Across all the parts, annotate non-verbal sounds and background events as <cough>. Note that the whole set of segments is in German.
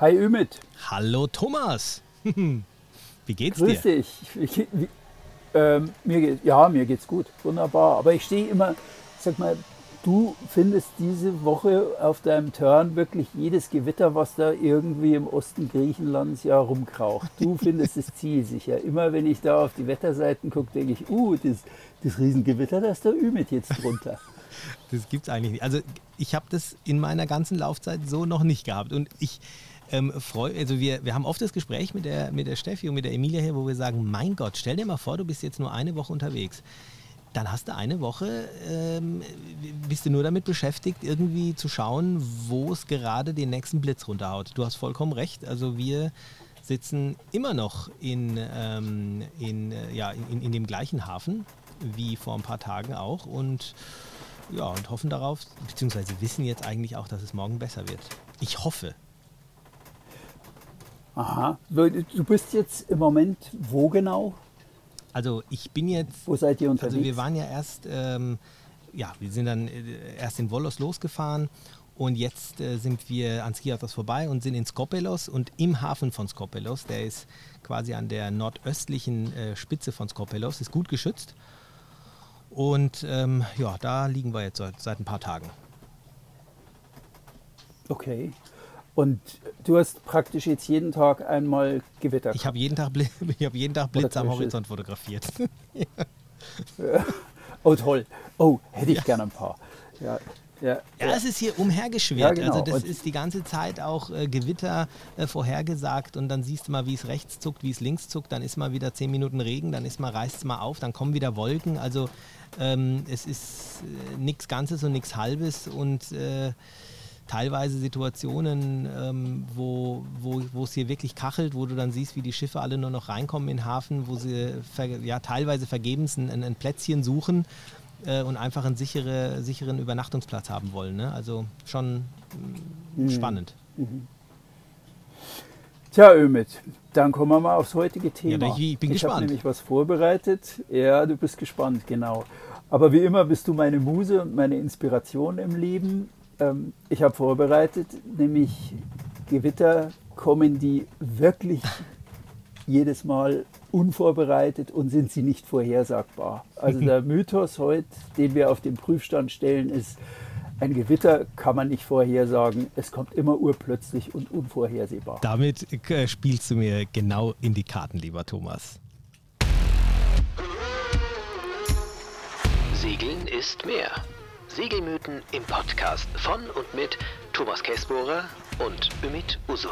Hi Ümit. Hallo Thomas. <laughs> Wie geht's Grüß dir? dich. Wie, ähm, mir geht, ja, mir geht's gut. Wunderbar. Aber ich stehe immer, sag mal, du findest diese Woche auf deinem Turn wirklich jedes Gewitter, was da irgendwie im Osten Griechenlands ja rumkraucht. Du <laughs> findest das Ziel sicher. Immer wenn ich da auf die Wetterseiten gucke, denke ich, uh, das, das Riesengewitter, da ist der Ümit jetzt drunter. <laughs> Das gibt's eigentlich nicht. Also ich habe das in meiner ganzen Laufzeit so noch nicht gehabt. Und ich ähm, freu, also wir, wir haben oft das Gespräch mit der, mit der Steffi und mit der Emilia hier, wo wir sagen, mein Gott, stell dir mal vor, du bist jetzt nur eine Woche unterwegs. Dann hast du eine Woche, ähm, bist du nur damit beschäftigt, irgendwie zu schauen, wo es gerade den nächsten Blitz runterhaut. Du hast vollkommen recht. Also wir sitzen immer noch in, ähm, in, äh, ja, in, in dem gleichen Hafen wie vor ein paar Tagen auch und ja, und hoffen darauf, beziehungsweise wissen jetzt eigentlich auch, dass es morgen besser wird. Ich hoffe. Aha. Du bist jetzt im Moment wo genau? Also ich bin jetzt. Wo seid ihr unterwegs? Also wir waren ja erst, ähm, ja, wir sind dann äh, erst in Volos losgefahren und jetzt äh, sind wir an Skiathos vorbei und sind in Skopelos und im Hafen von Skopelos, der ist quasi an der nordöstlichen äh, Spitze von Skopelos, ist gut geschützt. Und ähm, ja, da liegen wir jetzt seit, seit ein paar Tagen. Okay. Und du hast praktisch jetzt jeden Tag einmal Gewitter. Ich habe jeden Tag, <laughs> ich hab jeden Tag Blitz am Horizont fotografiert. ja. <laughs> Oh toll. Oh, hätte ich ja. gerne ein paar. Ja, ja, ja, es ist hier umhergeschwert. Ja, genau. Also das und ist die ganze Zeit auch äh, Gewitter äh, vorhergesagt und dann siehst du mal, wie es rechts zuckt, wie es links zuckt, dann ist mal wieder zehn Minuten Regen, dann ist mal, reißt es mal auf, dann kommen wieder Wolken. Also ähm, es ist äh, nichts Ganzes und nichts Halbes und äh, teilweise Situationen, ähm, wo, wo, wo es hier wirklich kachelt, wo du dann siehst, wie die Schiffe alle nur noch reinkommen in den Hafen, wo sie ja, teilweise vergebens ein, ein Plätzchen suchen äh, und einfach einen sichere, sicheren Übernachtungsplatz haben wollen. Ne? Also schon mhm. spannend. Mhm. Tja, Ömit, dann kommen wir mal aufs heutige Thema. Ja, ich bin ich gespannt. Ich habe nämlich was vorbereitet. Ja, du bist gespannt, genau. Aber wie immer bist du meine Muse und meine Inspiration im Leben. Ähm, ich habe vorbereitet, nämlich Gewitter kommen die wirklich jedes Mal unvorbereitet und sind sie nicht vorhersagbar. Also der <laughs> Mythos heute, den wir auf den Prüfstand stellen, ist, ein Gewitter kann man nicht vorhersagen. Es kommt immer urplötzlich und unvorhersehbar. Damit äh, spielst du mir genau in die Karten, lieber Thomas. Segeln ist mehr. Segelmythen im Podcast von und mit Thomas Käsbohrer und Ümit Usun.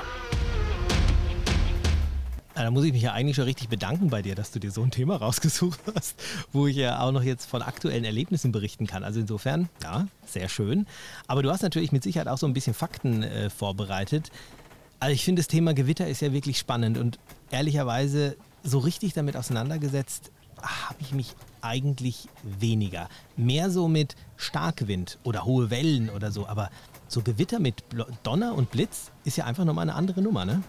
Da muss ich mich ja eigentlich schon richtig bedanken bei dir, dass du dir so ein Thema <laughs> rausgesucht hast, wo ich ja auch noch jetzt von aktuellen Erlebnissen berichten kann. Also insofern, ja, sehr schön. Aber du hast natürlich mit Sicherheit auch so ein bisschen Fakten äh, vorbereitet. Also ich finde, das Thema Gewitter ist ja wirklich spannend und ehrlicherweise so richtig damit auseinandergesetzt habe ich mich eigentlich weniger. Mehr so mit Starkwind oder hohe Wellen oder so. Aber so Gewitter mit Donner und Blitz ist ja einfach nochmal eine andere Nummer, ne?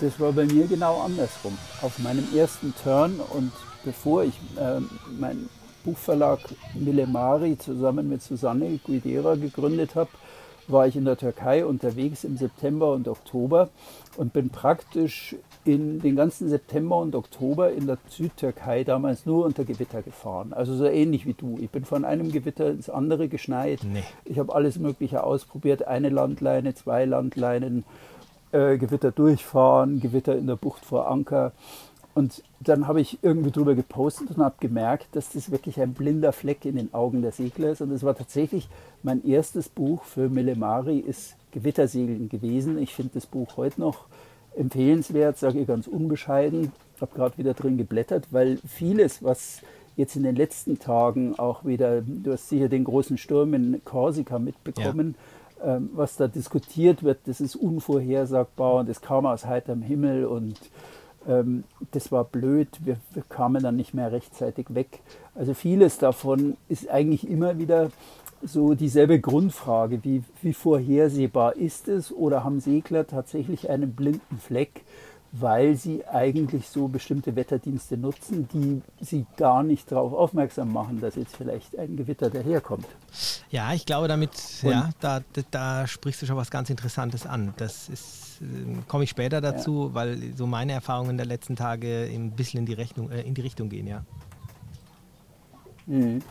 Das war bei mir genau andersrum. Auf meinem ersten Turn und bevor ich äh, meinen Buchverlag Millemari zusammen mit Susanne Guidera gegründet habe, war ich in der Türkei unterwegs im September und Oktober und bin praktisch in den ganzen September und Oktober in der Südtürkei damals nur unter Gewitter gefahren. Also so ähnlich wie du. Ich bin von einem Gewitter ins andere geschneit. Nee. Ich habe alles Mögliche ausprobiert. Eine Landleine, zwei Landleinen, äh, Gewitter durchfahren, Gewitter in der Bucht vor Anker. Und dann habe ich irgendwie drüber gepostet und habe gemerkt, dass das wirklich ein blinder Fleck in den Augen der Segler ist. Und es war tatsächlich mein erstes Buch für Melemari, ist Gewittersegeln gewesen. Ich finde das Buch heute noch empfehlenswert, sage ich ganz unbescheiden. Ich habe gerade wieder drin geblättert, weil vieles, was jetzt in den letzten Tagen auch wieder, du hast sicher den großen Sturm in Korsika mitbekommen, ja ähm, was da diskutiert wird, das ist unvorhersagbar und das kam aus heiterem Himmel und ähm, das war blöd, wir, wir, kamen dann nicht mehr rechtzeitig weg. Also vieles davon ist eigentlich immer wieder so dieselbe Grundfrage, wie, wie vorhersehbar ist es oder haben Segler tatsächlich einen blinden Fleck, weil sie eigentlich so bestimmte Wetterdienste nutzen, die sie gar nicht darauf aufmerksam machen, dass jetzt vielleicht ein Gewitter daherkommt. Ja, ich glaube, damit, Und ja, da, da, sprichst du schon was ganz Interessantes an. Das ist, äh, komme ich später dazu, ja. weil so meine Erfahrungen der letzten Tage ein bisschen in die, Rechnung, äh, in die Richtung gehen, ja. Mhm.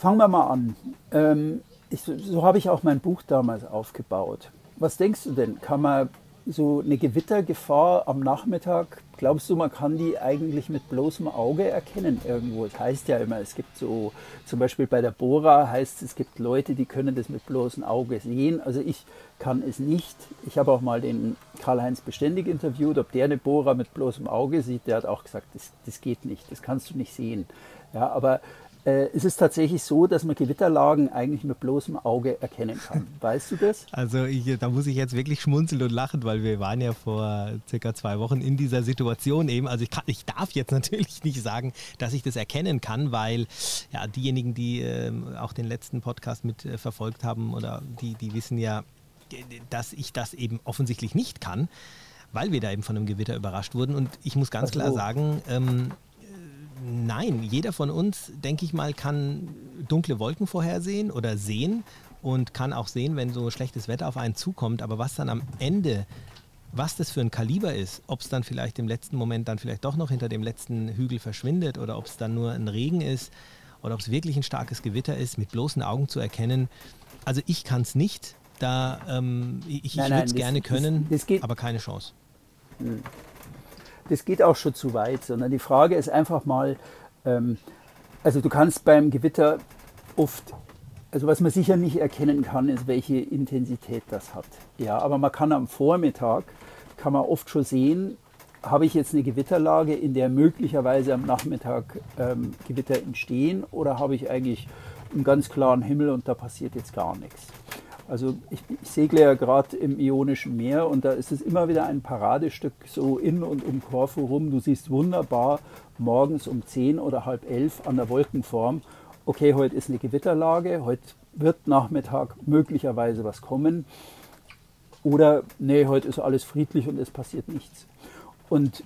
Fangen wir mal an. Ähm, ich, so habe ich auch mein Buch damals aufgebaut. Was denkst du denn? Kann man so eine Gewittergefahr am Nachmittag, glaubst du, man kann die eigentlich mit bloßem Auge erkennen irgendwo? Es heißt ja immer, es gibt so, zum Beispiel bei der Bora heißt es, es gibt Leute, die können das mit bloßem Auge sehen. Also ich kann es nicht. Ich habe auch mal den Karl-Heinz Beständig interviewt, ob der eine Bohrer mit bloßem Auge sieht. Der hat auch gesagt, das, das geht nicht, das kannst du nicht sehen. Ja, aber es ist tatsächlich so, dass man Gewitterlagen eigentlich mit bloßem Auge erkennen kann. <laughs> Weißt du das? Also ich, da muss ich jetzt wirklich schmunzeln und lachen, weil wir waren ja vor circa zwei Wochen in dieser Situation eben. Also ich, kann, ich darf jetzt <laughs> natürlich nicht sagen, dass ich das erkennen kann, weil ja diejenigen, die äh, auch den letzten Podcast mit äh, verfolgt haben oder die, die wissen ja, dass ich das eben offensichtlich nicht kann, weil wir da eben von einem Gewitter überrascht wurden. Und ich muss ganz klar sagen, ähm, Nein, jeder von uns, denke ich mal, kann dunkle Wolken vorhersehen oder sehen und kann auch sehen, wenn so schlechtes Wetter auf einen zukommt. Aber was dann am Ende, was das für ein Kaliber ist, ob es dann vielleicht im letzten Moment dann vielleicht doch noch hinter dem letzten Hügel verschwindet oder ob es dann nur ein Regen ist oder ob es wirklich ein starkes Gewitter ist, mit bloßen Augen zu erkennen. Also ich kann es nicht. Da ähm, ich, ich würde es gerne können, das, das aber keine Chance. Das geht auch schon zu weit, sondern die Frage ist einfach mal, ähm, also du kannst beim Gewitter oft, also was man sicher nicht erkennen kann, ist, welche Intensität das hat. Ja, aber man kann am Vormittag, kann man oft schon sehen, habe ich jetzt eine Gewitterlage, in der möglicherweise am Nachmittag ähm, Gewitter entstehen oder habe ich eigentlich einen ganz klaren Himmel und da passiert jetzt gar nichts. Also ich, ich segle ja gerade im Ionischen Meer und da ist es immer wieder ein Paradestück so in und um Korfu rum. Du siehst wunderbar morgens um 10 oder halb elf an der Wolkenform, okay, heute ist eine Gewitterlage, heute wird Nachmittag möglicherweise was kommen. Oder nee, heute ist alles friedlich und es passiert nichts. Und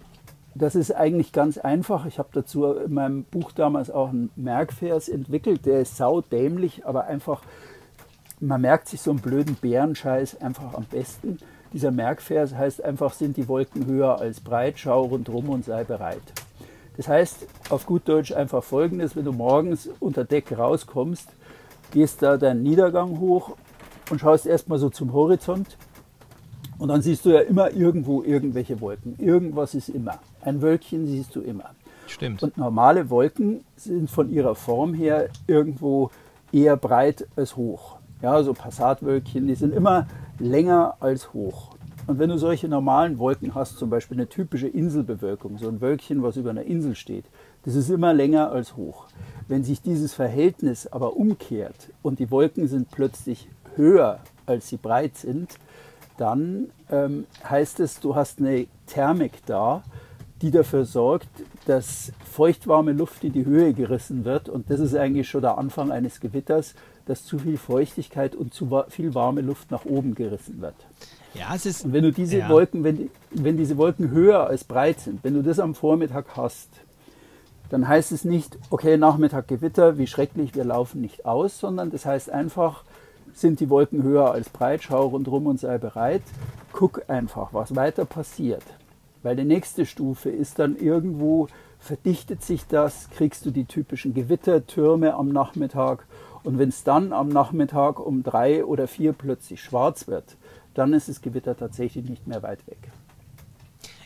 das ist eigentlich ganz einfach. Ich habe dazu in meinem Buch damals auch einen Merkvers entwickelt, der ist saudämlich, aber einfach man merkt sich so einen blöden Bärenscheiß einfach am besten. Dieser Merkvers heißt einfach, sind die Wolken höher als breit, schau rundherum und sei bereit. Das heißt auf gut Deutsch einfach folgendes, wenn du morgens unter Deck rauskommst, gehst da deinen Niedergang hoch und schaust erstmal so zum Horizont und dann siehst du ja immer irgendwo irgendwelche Wolken. Irgendwas ist immer. Ein Wölkchen siehst du immer. Stimmt. Und normale Wolken sind von ihrer Form her irgendwo eher breit als hoch. Ja, so Passatwölkchen, die sind immer länger als hoch. Und wenn du solche normalen Wolken hast, zum Beispiel eine typische Inselbewölkung, so ein Wölkchen, was über einer Insel steht, das ist immer länger als hoch. Wenn sich dieses Verhältnis aber umkehrt und die Wolken sind plötzlich höher, als sie breit sind, dann ähm, heißt es, du hast eine Thermik da, die dafür sorgt, dass feuchtwarme Luft in die Höhe gerissen wird. Und das ist eigentlich schon der Anfang eines Gewitters dass zu viel Feuchtigkeit und zu viel warme Luft nach oben gerissen wird. Ja, es ist. Und wenn du diese ja. Wolken, wenn, wenn diese Wolken höher als breit sind, wenn du das am Vormittag hast, dann heißt es nicht, okay, Nachmittag Gewitter, wie schrecklich, wir laufen nicht aus, sondern das heißt einfach, sind die Wolken höher als breit, schau rundherum und sei bereit, guck einfach, was weiter passiert. Weil die nächste Stufe ist dann irgendwo, verdichtet sich das, kriegst du die typischen Gewittertürme am Nachmittag und wenn es dann am Nachmittag um drei oder vier plötzlich schwarz wird, dann ist das Gewitter tatsächlich nicht mehr weit weg.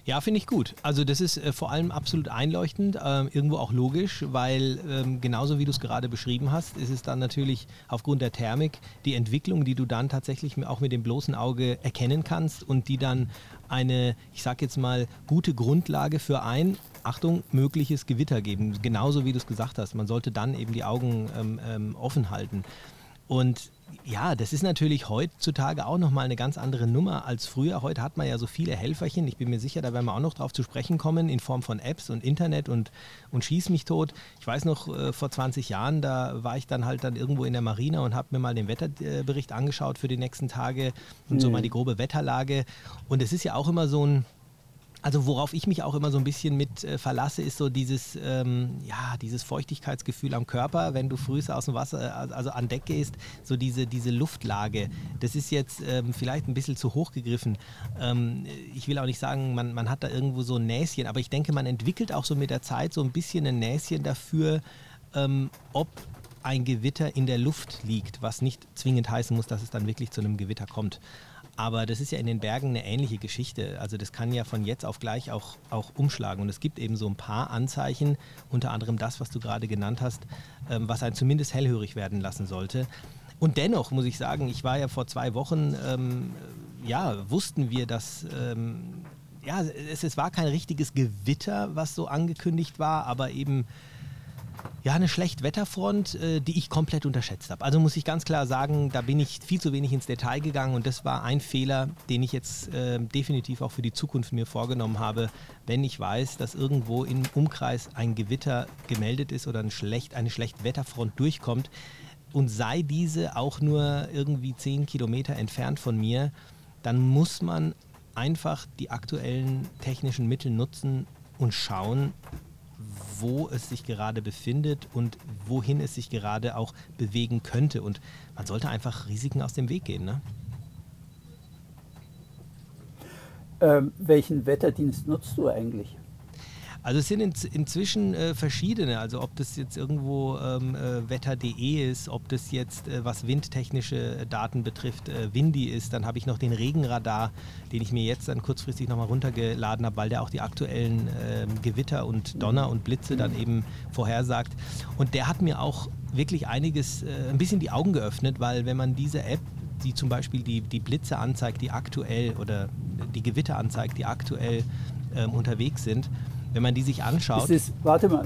Ja, finde ich gut. Also das ist äh, vor allem absolut einleuchtend, äh, irgendwo auch logisch, weil ähm, genauso wie du es gerade beschrieben hast, ist es dann natürlich aufgrund der Thermik die Entwicklung, die du dann tatsächlich auch mit dem bloßen Auge erkennen kannst und die dann eine, ich sage jetzt mal, gute Grundlage für ein, Achtung, mögliches Gewitter geben. Genauso wie du es gesagt hast. Man sollte dann eben die Augen ähm, ähm, offen halten. Und ja, das ist natürlich heutzutage auch nochmal eine ganz andere Nummer als früher. Heute hat man ja so viele Helferchen. Ich bin mir sicher, da werden wir auch noch drauf zu sprechen kommen, in Form von Apps und Internet und, und Schieß mich tot. Ich weiß noch, äh, vor 20 Jahren, da war ich dann halt dann irgendwo in der Marina und habe mir mal den Wetterbericht angeschaut für die nächsten Tage und mhm. so mal die grobe Wetterlage. Und es ist ja auch immer so ein, also worauf ich mich auch immer so ein bisschen mit äh, verlasse, ist so dieses, ähm, ja, dieses Feuchtigkeitsgefühl am Körper, wenn du früh aus dem Wasser, äh, also an Deck gehst, so diese, diese Luftlage. Das ist jetzt ähm, vielleicht ein bisschen zu hoch gegriffen. Ähm, ich will auch nicht sagen, man, man hat da irgendwo so ein Näschen, aber ich denke, man entwickelt auch so mit der Zeit so ein bisschen ein Näschen dafür, ähm, ob ein Gewitter in der Luft liegt, was nicht zwingend heißen muss, dass es dann wirklich zu einem Gewitter kommt. Aber das ist ja in den Bergen eine ähnliche Geschichte. Also das kann ja von jetzt auf gleich auch, auch umschlagen. Und es gibt eben so ein paar Anzeichen, unter anderem das, was du gerade genannt hast, ähm, was einen zumindest hellhörig werden lassen sollte. Und dennoch muss ich sagen, ich war ja vor zwei Wochen, ähm, ja, wussten wir, dass ähm, ja, es, es war kein richtiges Gewitter, was so angekündigt war, aber eben ja, eine Schlechtwetterfront, äh, die ich komplett unterschätzt habe. Also muss ich ganz klar sagen, da bin ich viel zu wenig ins Detail gegangen und das war ein Fehler, den ich jetzt äh, definitiv auch für die Zukunft mir vorgenommen habe. Wenn ich weiß, dass irgendwo im Umkreis ein Gewitter gemeldet ist oder ein schlecht, eine Schlechtwetterfront durchkommt und sei diese auch nur irgendwie zehn Kilometer entfernt von mir, dann muss man einfach die aktuellen technischen Mittel nutzen und schauen, wo es sich gerade befindet und wohin es sich gerade auch bewegen könnte. Und man sollte einfach Risiken aus dem Weg gehen. Ne? Ähm, welchen Wetterdienst nutzt du eigentlich? Also es sind in, inzwischen äh, verschiedene, also ob das jetzt irgendwo ähm, äh, wetter.de ist, ob das jetzt, äh, was windtechnische Daten betrifft, äh, Windy ist, dann habe ich noch den Regenradar, den ich mir jetzt dann kurzfristig nochmal runtergeladen habe, weil der auch die aktuellen ähm, Gewitter und Donner und Blitze dann eben vorhersagt. Und der hat mir auch wirklich einiges, äh, ein bisschen die Augen geöffnet, weil wenn man diese App die zum Beispiel die, die Blitze anzeigt, die aktuell oder die Gewitter anzeigt, die aktuell ähm, unterwegs sind, wenn man die sich anschaut. Ist das, warte mal,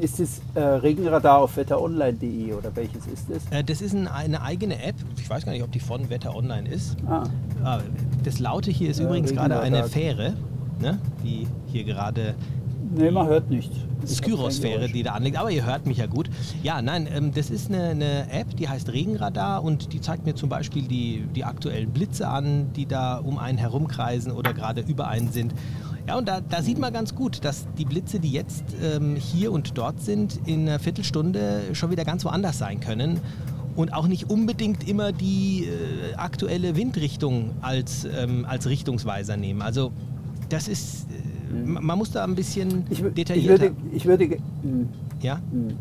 ist das äh, Regenradar auf wetteronline.de oder welches ist das? Äh, das ist ein, eine eigene App. Ich weiß gar nicht, ob die von Wetter Online ist. Ah. Ah, das Laute hier ist ja, übrigens gerade eine Fähre, ne, die hier gerade. Nee, man hört nicht. Skyrosphäre, die da anliegt, aber ihr hört mich ja gut. Ja, nein, ähm, das ist eine, eine, App, die heißt Regenradar und die zeigt mir zum Beispiel die, die aktuellen Blitze an, die da um einen herumkreisen oder gerade über einen sind. Ja, und da, da, sieht man ganz gut, dass die Blitze, die jetzt ähm, hier und dort sind, in einer Viertelstunde schon wieder ganz woanders sein können und auch nicht unbedingt immer die äh, aktuelle Windrichtung als, ähm, als Richtungsweiser nehmen. Also das ist, äh, man muss da ein bisschen ich, detaillierter... Ich würde, ich würde, hm. ja? Hm.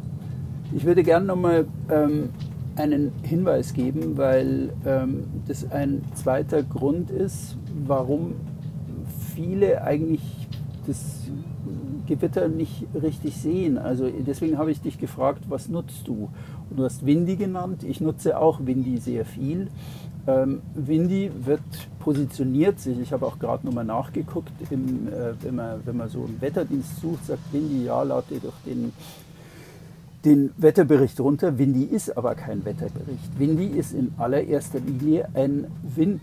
ich würde gerne nochmal ähm, einen Hinweis geben, weil ähm, das ein zweiter Grund ist, warum viele eigentlich das Gewitter nicht richtig sehen. Also deswegen habe ich dich gefragt, was nutzt du? Und du hast Windy genannt. Ich nutze auch Windy sehr viel. Ähm, Windy wird positioniert sich, ich habe auch gerade nochmal nachgeguckt, im, äh, wenn, man, wenn man so einen Wetterdienst sucht, sagt Windy, ja, lade doch den, den Wetterbericht runter. Windy ist aber kein Wetterbericht. Windy ist in allererster Linie ein Wind,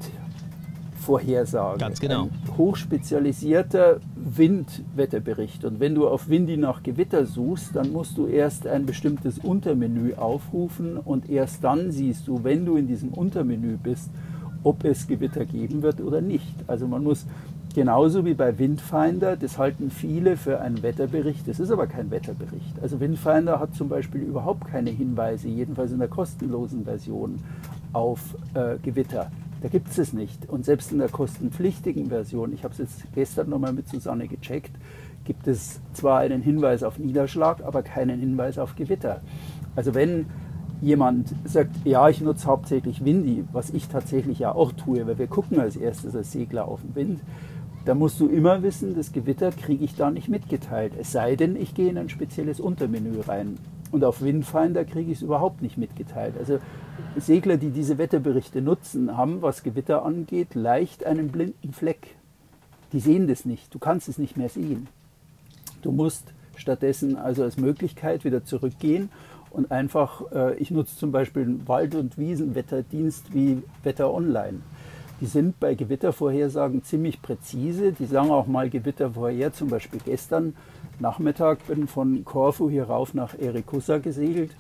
Vorhersage. Ganz genau. Ein hochspezialisierter Windwetterbericht. Und wenn du auf Windy nach Gewitter suchst, dann musst du erst ein bestimmtes Untermenü aufrufen und erst dann siehst du, wenn du in diesem Untermenü bist, ob es Gewitter geben wird oder nicht. Also man muss genauso wie bei Windfinder, das halten viele für einen Wetterbericht, das ist aber kein Wetterbericht. Also Windfinder hat zum Beispiel überhaupt keine Hinweise, jedenfalls in der kostenlosen Version, auf äh, Gewitter. Da gibt es es nicht. Und selbst in der kostenpflichtigen Version, ich habe es jetzt gestern nochmal mit Susanne gecheckt, gibt es zwar einen Hinweis auf Niederschlag, aber keinen Hinweis auf Gewitter. Also wenn jemand sagt, ja, ich nutze hauptsächlich Windy, was ich tatsächlich ja auch tue, weil wir gucken als erstes als Segler auf den Wind, dann musst du immer wissen, das Gewitter kriege ich da nicht mitgeteilt. Es sei denn, ich gehe in ein spezielles Untermenü rein. Und auf Windfinder kriege ich es überhaupt nicht mitgeteilt. Also Segler, die diese Wetterberichte nutzen, haben, was Gewitter angeht, leicht einen blinden Fleck. Die sehen das nicht. Du kannst es nicht mehr sehen. Du musst stattdessen also als Möglichkeit wieder zurückgehen und einfach, äh, ich nutze zum Beispiel einen Wald- und Wiesenwetterdienst wie Wetter Online. Die sind bei Gewittervorhersagen ziemlich präzise. Die sagen auch mal Gewitter vorher, zum Beispiel gestern Nachmittag bin von Korfu hier rauf nach Erikussa gesegelt.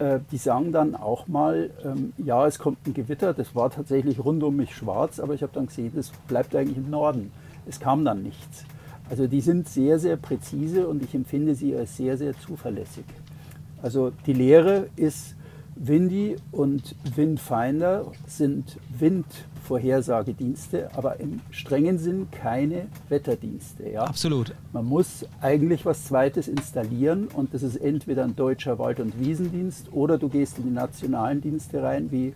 Äh, die sagen dann auch mal, ähm, ja, es kommt ein Gewitter. Das war tatsächlich rund um mich schwarz, aber ich habe dann gesehen, das bleibt eigentlich im Norden. es kam dann nichts. Also die sind sehr, sehr präzise und ich empfinde sie als sehr, sehr zuverlässig. Also die Lehre ist, Windy und Windfinder sind Windvorhersagedienste, aber im strengen Sinn keine Wetterdienste. Ja? Absolut. Man muss eigentlich was Zweites installieren und das ist entweder ein deutscher Wald- und Wiesendienst oder du gehst in die nationalen Dienste rein, wie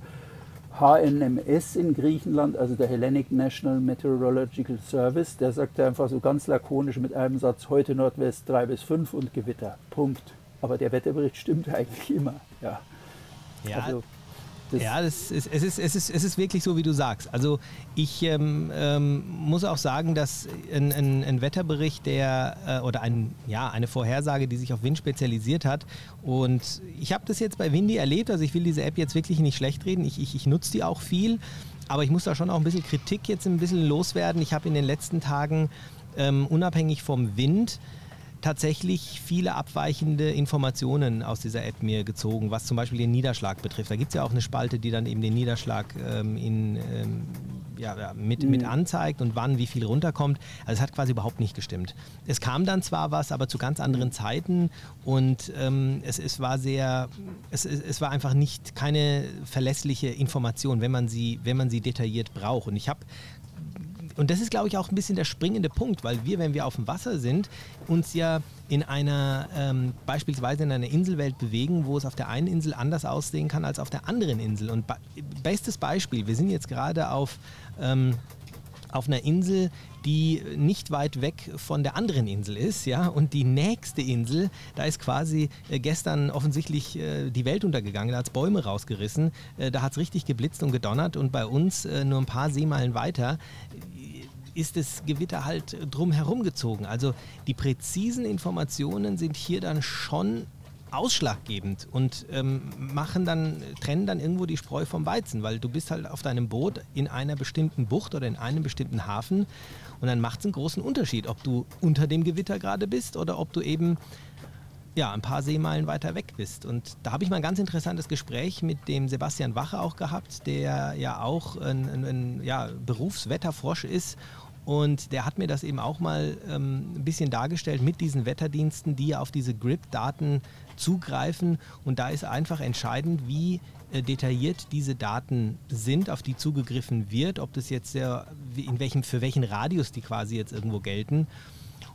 HNMS in Griechenland, also der Hellenic National Meteorological Service, der sagt einfach so ganz lakonisch mit einem Satz, heute Nordwest 3 bis 5 und Gewitter. Punkt. Aber der Wetterbericht stimmt <laughs> eigentlich immer. Ja, ja also, das ja, das ist, es, ist, es, ist, es ist wirklich so, wie du sagst. Also ich ähm, ähm, muss auch sagen, dass ein, ein, ein Wetterbericht, der äh, oder ein, ja, eine Vorhersage, die sich auf Wind spezialisiert hat. Und ich habe das jetzt bei Windy erlebt, also ich will diese App jetzt wirklich nicht schlecht reden. Ich, ich, ich nutze die auch viel. Aber ich muss da schon auch ein bisschen Kritik jetzt ein bisschen loswerden. Ich habe in den letzten Tagen ähm, unabhängig vom Wind tatsächlich viele abweichende Informationen aus dieser App mir gezogen, was zum Beispiel den Niederschlag betrifft. Da gibt es ja auch eine Spalte, die dann eben den Niederschlag ähm, in, ähm, ja, mit, mhm. mit anzeigt und wann wie viel runterkommt. Also es hat quasi überhaupt nicht gestimmt. Es kam dann zwar was, aber zu ganz anderen Zeiten und ähm, es, es war sehr, es, es war einfach nicht keine verlässliche Information, wenn man sie, wenn man sie detailliert braucht. Und ich habe und das ist, glaube ich, auch ein bisschen der springende Punkt, weil wir, wenn wir auf dem Wasser sind, uns ja in einer, ähm, beispielsweise in einer Inselwelt bewegen, wo es auf der einen Insel anders aussehen kann als auf der anderen Insel. Und bestes Beispiel, wir sind jetzt gerade auf, ähm, auf einer Insel, die nicht weit weg von der anderen Insel ist, ja, und die nächste Insel, da ist quasi äh, gestern offensichtlich äh, die Welt untergegangen, da hat es Bäume rausgerissen, äh, da hat es richtig geblitzt und gedonnert und bei uns nur ein paar Seemeilen weiter ist das Gewitter halt drumherum gezogen. Also die präzisen Informationen sind hier dann schon ausschlaggebend und ähm, machen dann, trennen dann irgendwo die Spreu vom Weizen, weil du bist halt auf deinem Boot in einer bestimmten Bucht oder in einem bestimmten Hafen und dann macht es einen großen Unterschied, ob du unter dem Gewitter gerade bist oder ob du eben ja, ein paar Seemeilen weiter weg bist. Und da habe ich mal ein ganz interessantes Gespräch mit dem Sebastian Wache auch gehabt, der ja auch ein, ein, ein ja, Berufswetterfrosch ist und der hat mir das eben auch mal ähm, ein bisschen dargestellt mit diesen Wetterdiensten, die auf diese GRIP-Daten zugreifen. Und da ist einfach entscheidend, wie äh, detailliert diese Daten sind, auf die zugegriffen wird, ob das jetzt sehr, in welchem, für welchen Radius die quasi jetzt irgendwo gelten.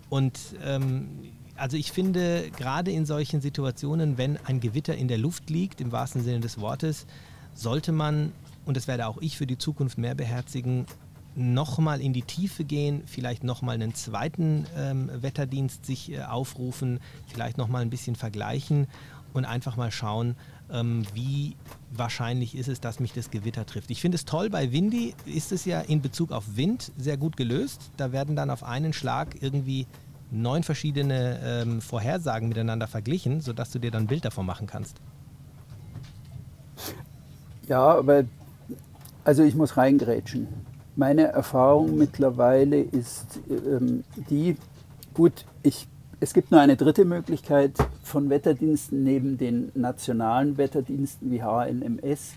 Und ähm, also ich finde, gerade in solchen Situationen, wenn ein Gewitter in der Luft liegt, im wahrsten Sinne des Wortes, sollte man, und das werde auch ich für die Zukunft mehr beherzigen, nochmal in die Tiefe gehen, vielleicht nochmal einen zweiten ähm, Wetterdienst sich äh, aufrufen, vielleicht nochmal ein bisschen vergleichen und einfach mal schauen, ähm, wie wahrscheinlich ist es, dass mich das Gewitter trifft. Ich finde es toll, bei Windy ist es ja in Bezug auf Wind sehr gut gelöst. Da werden dann auf einen Schlag irgendwie neun verschiedene ähm, Vorhersagen miteinander verglichen, sodass du dir dann ein Bild davon machen kannst. Ja, aber also ich muss reingrätschen. Meine Erfahrung mittlerweile ist ähm, die, gut, ich, es gibt nur eine dritte Möglichkeit von Wetterdiensten neben den nationalen Wetterdiensten wie HNMS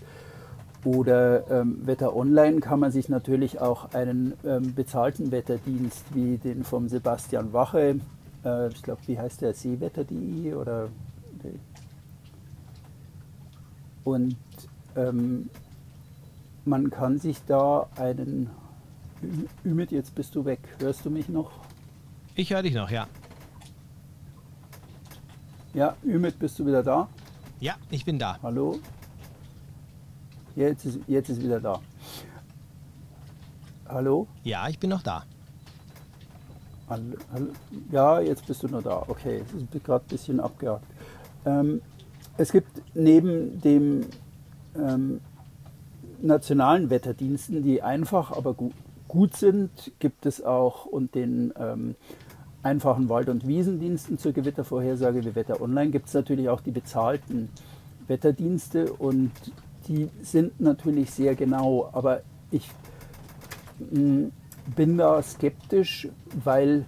oder ähm, Wetter Online kann man sich natürlich auch einen ähm, bezahlten Wetterdienst wie den vom Sebastian Wache, äh, ich glaube, wie heißt der, seewetter.de oder und ähm, man kann sich da einen. Ümit, jetzt bist du weg. Hörst du mich noch? Ich höre dich noch, ja. Ja, Ümit, bist du wieder da? Ja, ich bin da. Hallo? Jetzt ist, jetzt ist wieder da. Hallo? Ja, ich bin noch da. Hallo, hallo? Ja, jetzt bist du noch da. Okay, es ist gerade ein bisschen abgehakt. Ähm, es gibt neben dem ähm, nationalen Wetterdiensten, die einfach, aber gu gut sind, gibt es auch und den ähm, einfachen Wald- und Wiesendiensten zur Gewittervorhersage wie Wetter Online gibt es natürlich auch die bezahlten Wetterdienste und die sind natürlich sehr genau, aber ich mh, mm, bin da skeptisch, weil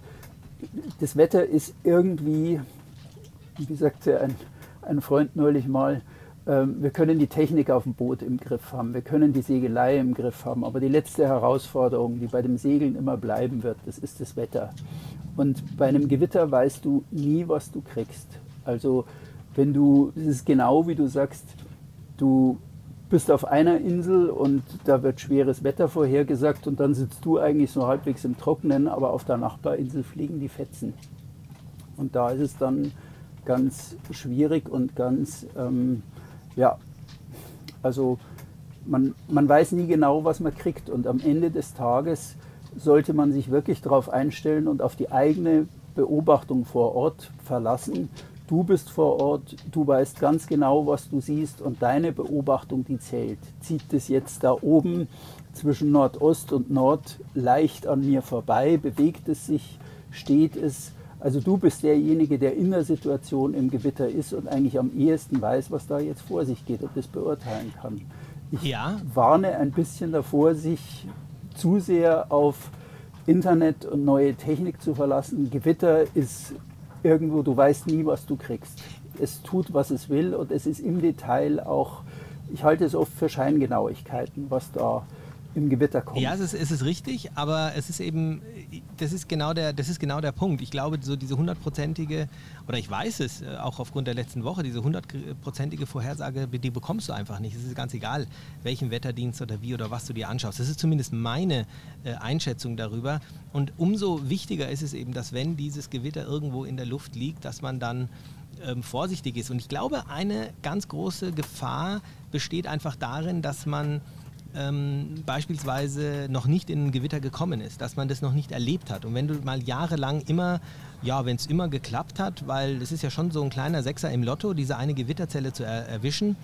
das Wetter ist irgendwie, wie sagte ein, ein Freund neulich mal, wir können die Technik auf dem Boot im Griff haben, wir können die Segelei im Griff haben, aber die letzte Herausforderung, die bei dem Segeln immer bleiben wird, das ist das Wetter. Und bei einem Gewitter weißt du nie, was du kriegst. Also wenn du, es ist genau wie du sagst, du bist auf einer Insel und da wird schweres Wetter vorhergesagt und dann sitzt du eigentlich so halbwegs im Trockenen, aber auf der Nachbarinsel fliegen die Fetzen. Und da ist es dann ganz schwierig und ganz, ähm, ja, also man, man weiß nie genau, was man kriegt. Und am Ende des Tages sollte man sich wirklich darauf einstellen und auf die eigene Beobachtung vor Ort verlassen. Du bist vor Ort, du weißt ganz genau, was du siehst und deine Beobachtung, die zählt. Zieht es jetzt da oben zwischen Nordost und Nord leicht an mir vorbei? Bewegt es sich? Steht es? Also du bist derjenige, der in der Situation im Gewitter ist und eigentlich am ehesten weiß, was da jetzt vor sich geht und das beurteilen kann. Ich ja. warne ein bisschen davor, sich zu sehr auf Internet und neue Technik zu verlassen. Gewitter ist irgendwo, du weißt nie, was du kriegst. Es tut, was es will und es ist im Detail auch, ich halte es oft für Scheingenauigkeiten, was da im Gewitter kommt. Ja, es ist, es ist richtig, aber es ist eben, das ist genau der, das ist genau der Punkt. Ich glaube, so diese hundertprozentige, oder ich weiß es, äh, auch aufgrund der letzten Woche, diese hundertprozentige Vorhersage, die bekommst du einfach nicht. Es ist ganz egal, welchen Wetterdienst oder wie oder was du dir anschaust. Das ist zumindest meine äh, Einschätzung darüber. Und umso wichtiger ist es eben, dass wenn dieses Gewitter irgendwo in der Luft liegt, dass man dann ähm, vorsichtig ist. Und ich glaube, eine ganz große Gefahr besteht einfach darin, dass man ähm, beispielsweise noch nicht in ein Gewitter gekommen ist, dass man das noch nicht erlebt hat. Und wenn du mal jahrelang immer, ja, wenn es immer geklappt hat, weil es ist ja schon so ein kleiner Sechser im Lotto, diese eine Gewitterzelle zu er erwischen,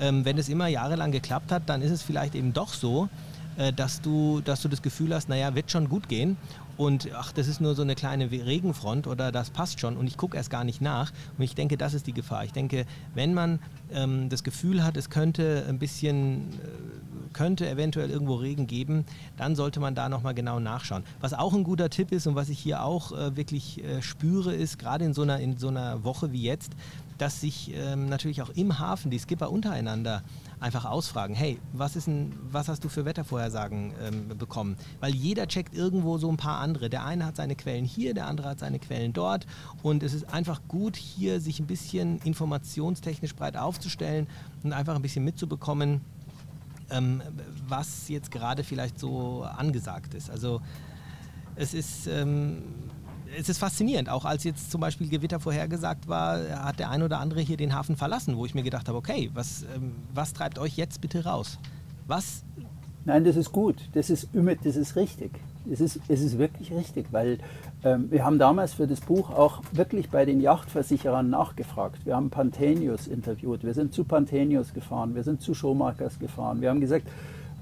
ähm, wenn es immer jahrelang geklappt hat, dann ist es vielleicht eben doch so, äh, dass, du, dass du das Gefühl hast, naja, wird schon gut gehen und ach, das ist nur so eine kleine Regenfront oder das passt schon und ich gucke erst gar nicht nach. Und ich denke, das ist die Gefahr. Ich denke, wenn man ähm, das Gefühl hat, es könnte ein bisschen, äh, könnte eventuell irgendwo Regen geben, dann sollte man da nochmal genau nachschauen. Was auch ein guter Tipp ist und was ich hier auch äh, wirklich äh, spüre, ist gerade in so einer, in so einer Woche wie jetzt, dass sich ähm, natürlich auch im Hafen die Skipper untereinander einfach ausfragen, hey, was, ist ein, was hast du für Wettervorhersagen ähm, bekommen? Weil jeder checkt irgendwo so ein paar andere. Der eine hat seine Quellen hier, der andere hat seine Quellen dort. Und es ist einfach gut, hier sich ein bisschen informationstechnisch breit aufzustellen und einfach ein bisschen mitzubekommen, ähm, was jetzt gerade vielleicht so angesagt ist. Also es ist... Ähm, es ist faszinierend. Auch als jetzt zum Beispiel Gewitter vorhergesagt war, hat der ein oder andere hier den Hafen verlassen, wo ich mir gedacht habe, okay, was, ähm, was treibt euch jetzt bitte raus? Was? Nein, das ist gut. Das ist, das ist richtig. Es ist, es ist wirklich richtig, weil ähm, wir haben damals für das Buch auch wirklich bei den Yachtversicherern nachgefragt. Wir haben Panthenius interviewt, wir sind zu Panthenius gefahren, wir sind zu Showmakers gefahren. Wir haben gesagt,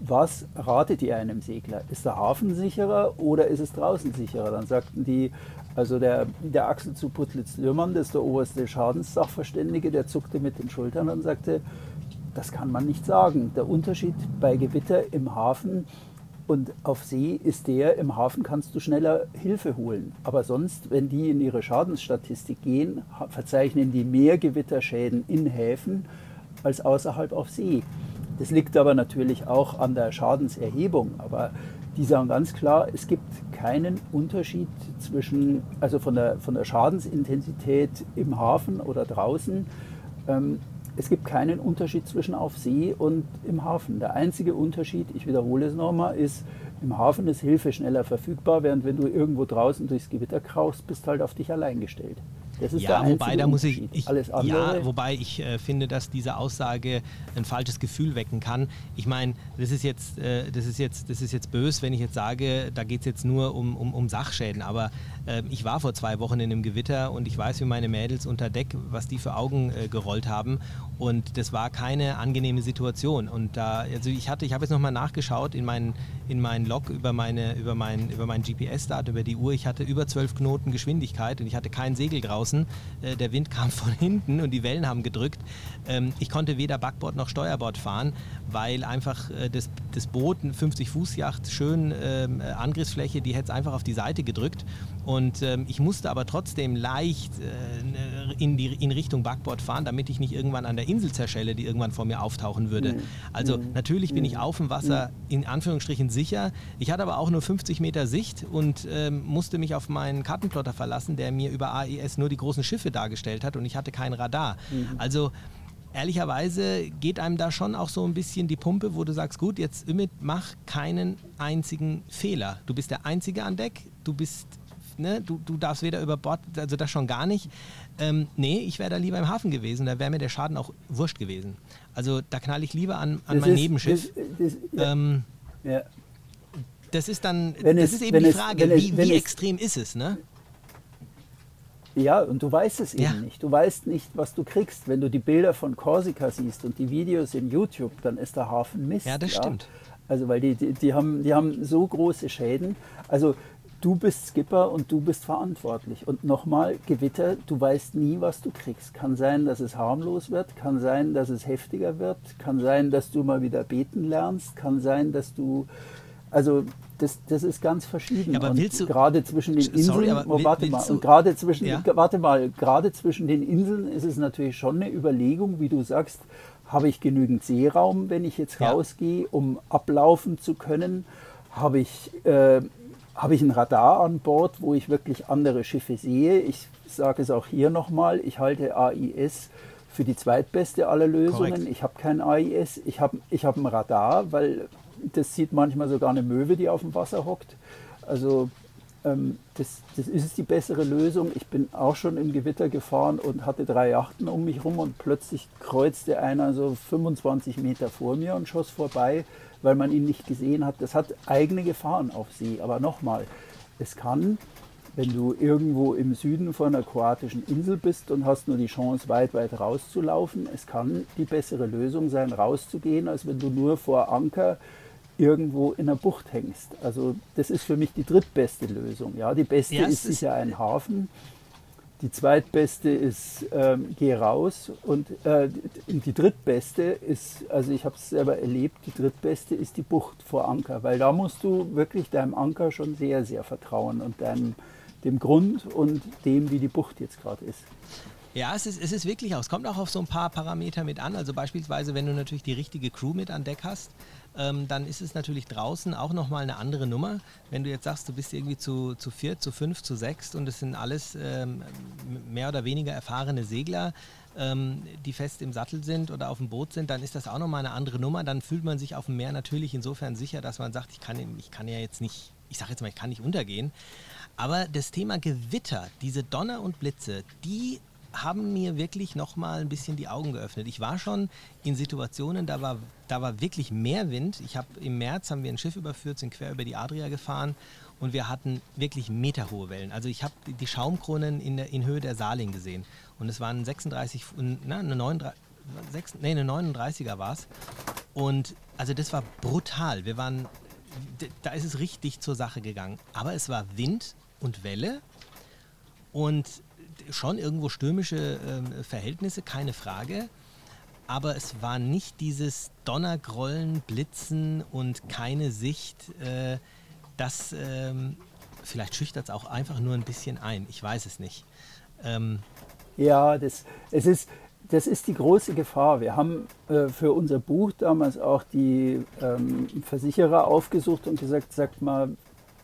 was ratet ihr einem Segler? Ist der Hafen sicherer oder ist es draußen sicherer? Dann sagten die, also der, der Axel zu Putlitz-Lürmann, das ist der oberste Schadenssachverständige, der zuckte mit den Schultern und sagte, das kann man nicht sagen. Der Unterschied bei Gewitter im Hafen und auf See ist der, im Hafen kannst du schneller Hilfe holen. Aber sonst, wenn die in ihre Schadensstatistik gehen, verzeichnen die mehr Gewitterschäden in Häfen als außerhalb auf See. Das liegt aber natürlich auch an der Schadenserhebung. Aber die sagen ganz klar, es gibt keinen Unterschied zwischen, also von der, von der Schadensintensität im Hafen oder draußen. Ähm, es gibt keinen Unterschied zwischen auf See und im Hafen. Der einzige Unterschied, ich wiederhole es nochmal, ist, im Hafen ist Hilfe schneller verfügbar, während wenn du irgendwo draußen durchs Gewitter krauchst, bist halt auf dich allein gestellt. Das ist ja, wobei da muss ich, ich Alles andere. ja, wobei ich äh, finde, dass diese Aussage ein falsches Gefühl wecken kann. Ich meine, das ist jetzt, äh, das ist jetzt, das ist jetzt bös, wenn ich jetzt sage, da geht es jetzt nur um, um, um Sachschäden. Aber ich war vor zwei Wochen in einem Gewitter und ich weiß, wie meine Mädels unter Deck, was die für Augen äh, gerollt haben. Und das war keine angenehme Situation. Und da, also ich hatte, ich habe jetzt nochmal nachgeschaut in meinen, in meinen Log über meine, über mein, über mein GPS-Daten, über die Uhr. Ich hatte über zwölf Knoten Geschwindigkeit und ich hatte kein Segel draußen draußen. Äh, der Wind <laughs> kam von hinten und die Wellen haben gedrückt. Ähm, ich konnte weder Backbord noch Steuerbord fahren, weil einfach äh, das, das Boot, 50 Fuß Yacht, schön ähm, äh, Angriffsfläche, die hätte es einfach auf die Seite gedrückt. Und ähm, ich musste aber trotzdem leicht äh, in, die, in Richtung Backbord fahren, damit ich nicht irgendwann an der Insel zerschelle, die irgendwann vor mir auftauchen würde. Mhm. Also mhm. natürlich bin ich mhm. auf dem Wasser in Anführungsstrichen sicher. Ich hatte aber auch nur 50 Meter Sicht und ähm, musste mich auf meinen Kartenplotter verlassen, der mir über AES nur die großen Schiffe dargestellt hat und ich hatte kein Radar. Mhm. Also ehrlicherweise geht einem da schon auch so ein bisschen die Pumpe, wo du sagst, gut, jetzt Ümit, mach keinen einzigen Fehler. Du bist der Einzige an Deck, du bist, ne, du, du darfst weder über Bord, also das schon gar nicht. Ähm, nee, ich wäre da lieber im Hafen gewesen, da wäre mir der Schaden auch wurscht gewesen. Also da knall ich lieber an, an mein ist, Nebenschiff. Das, das, ja. Ähm, ja. das ist dann, wenn das es, ist eben die Frage, es, wie, wie es, extrem ist es, ne? Ja, und du weißt es ja. eben nicht. Du weißt nicht, was du kriegst. Wenn du die Bilder von Korsika siehst und die Videos in YouTube, dann ist der Hafen Mist. Ja, das ja? stimmt. Also, weil die, die, die, haben, die haben so große Schäden. Also, du bist Skipper und du bist verantwortlich. Und nochmal, Gewitter, du weißt nie, was du kriegst. Kann sein, dass es harmlos wird, kann sein, dass es heftiger wird, kann sein, dass du mal wieder beten lernst, kann sein, dass du also das, das ist ganz verschieden. Ja, aber willst du, gerade zwischen den Inseln, sorry, oh, warte mal, und gerade zwischen, ja? warte mal, gerade zwischen den Inseln ist es natürlich schon eine Überlegung, wie du sagst, habe ich genügend Seeraum, wenn ich jetzt ja. rausgehe, um ablaufen zu können? Habe ich, äh, habe ich ein Radar an Bord, wo ich wirklich andere Schiffe sehe? Ich sage es auch hier nochmal, ich halte AIS für die zweitbeste aller Lösungen. Korrekt. Ich habe kein AIS, ich habe ich hab ein Radar, weil das sieht manchmal sogar eine Möwe, die auf dem Wasser hockt. Also ähm, das, das ist die bessere Lösung. Ich bin auch schon im Gewitter gefahren und hatte drei Yachten um mich rum und plötzlich kreuzte einer so 25 Meter vor mir und schoss vorbei, weil man ihn nicht gesehen hat. Das hat eigene Gefahren auf See. Aber nochmal, es kann wenn du irgendwo im Süden von einer kroatischen Insel bist und hast nur die Chance, weit, weit rauszulaufen, es kann die bessere Lösung sein, rauszugehen, als wenn du nur vor Anker irgendwo in der Bucht hängst. Also das ist für mich die drittbeste Lösung. Ja, die beste ja, ist sicher ein Hafen. Die zweitbeste ist ähm, geh raus und äh, die drittbeste ist, also ich habe es selber erlebt, die drittbeste ist die Bucht vor Anker, weil da musst du wirklich deinem Anker schon sehr, sehr vertrauen und deinem, dem Grund und dem, wie die Bucht jetzt gerade ist. Ja, es ist, es ist wirklich auch. Es kommt auch auf so ein paar Parameter mit an. Also beispielsweise, wenn du natürlich die richtige Crew mit an Deck hast, ähm, dann ist es natürlich draußen auch nochmal eine andere Nummer. Wenn du jetzt sagst, du bist irgendwie zu, zu vier, zu fünf, zu sechs und es sind alles ähm, mehr oder weniger erfahrene Segler, ähm, die fest im Sattel sind oder auf dem Boot sind, dann ist das auch nochmal eine andere Nummer. Dann fühlt man sich auf dem Meer natürlich insofern sicher, dass man sagt, ich kann, ich kann ja jetzt nicht, ich sage jetzt mal, ich kann nicht untergehen. Aber das Thema Gewitter, diese Donner und Blitze, die haben mir wirklich nochmal ein bisschen die Augen geöffnet. Ich war schon in Situationen, da war, da war wirklich mehr Wind. Ich habe im März haben wir ein Schiff überführt, sind quer über die Adria gefahren und wir hatten wirklich meterhohe Wellen. Also ich habe die Schaumkronen in, der, in Höhe der Saling gesehen und es waren 36, na, eine 39, 6, nee, eine 39er war es. Und also das war brutal. Wir waren, da ist es richtig zur Sache gegangen. Aber es war Wind und Welle und schon irgendwo stürmische äh, Verhältnisse, keine Frage. Aber es war nicht dieses Donnergrollen, Blitzen und keine Sicht. Äh, das ähm, vielleicht schüchtert es auch einfach nur ein bisschen ein. Ich weiß es nicht. Ähm, ja, das, es ist, das ist die große Gefahr. Wir haben äh, für unser Buch damals auch die ähm, Versicherer aufgesucht und gesagt, sagt mal,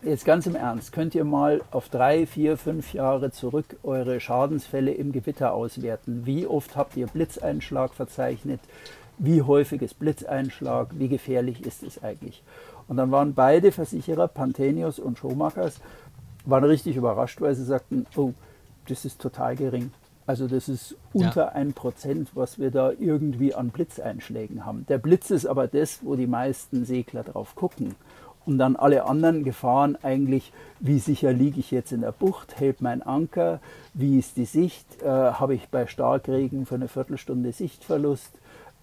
Jetzt ganz im Ernst, könnt ihr mal auf drei, vier, fünf Jahre zurück eure Schadensfälle im Gewitter auswerten? Wie oft habt ihr Blitzeinschlag verzeichnet? Wie häufig ist Blitzeinschlag? Wie gefährlich ist es eigentlich? Und dann waren beide Versicherer, Panthenius und Schomachers, waren richtig überrascht, weil sie sagten, oh, das ist total gering. Also das ist unter ein ja. Prozent, was wir da irgendwie an Blitzeinschlägen haben. Der Blitz ist aber das, wo die meisten Segler drauf gucken und dann alle anderen Gefahren eigentlich, wie sicher liege ich jetzt in der Bucht, hält mein Anker, wie ist die Sicht, äh, habe ich bei Starkregen für eine Viertelstunde Sichtverlust.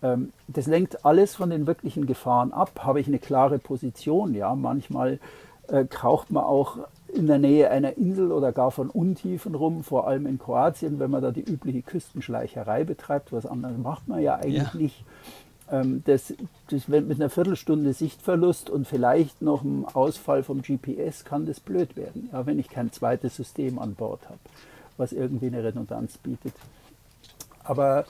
Ähm, das lenkt alles von den wirklichen Gefahren ab. Habe ich eine klare Position? Ja, manchmal äh, kraucht man auch in der Nähe einer Insel oder gar von Untiefen rum, vor allem in Kroatien, wenn man da die übliche Küstenschleicherei betreibt, was anderes macht man ja eigentlich ja. nicht. Ähm, das, das, mit einer Viertelstunde Sichtverlust und vielleicht noch einem Ausfall vom GPS kann das blöd werden, ja, wenn ich kein zweites System an Bord habe, was irgendwie eine Redundanz bietet. Aber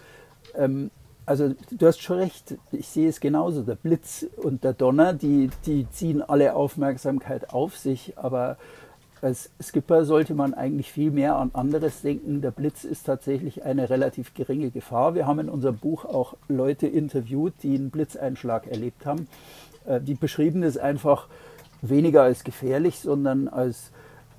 ähm, also du hast schon recht, ich sehe es genauso. Der Blitz und der Donner, die, die ziehen alle Aufmerksamkeit auf sich, aber als Skipper sollte man eigentlich viel mehr an anderes denken. Der Blitz ist tatsächlich eine relativ geringe Gefahr. Wir haben in unserem Buch auch Leute interviewt, die einen Blitzeinschlag erlebt haben. Äh, die beschrieben es einfach weniger als gefährlich, sondern als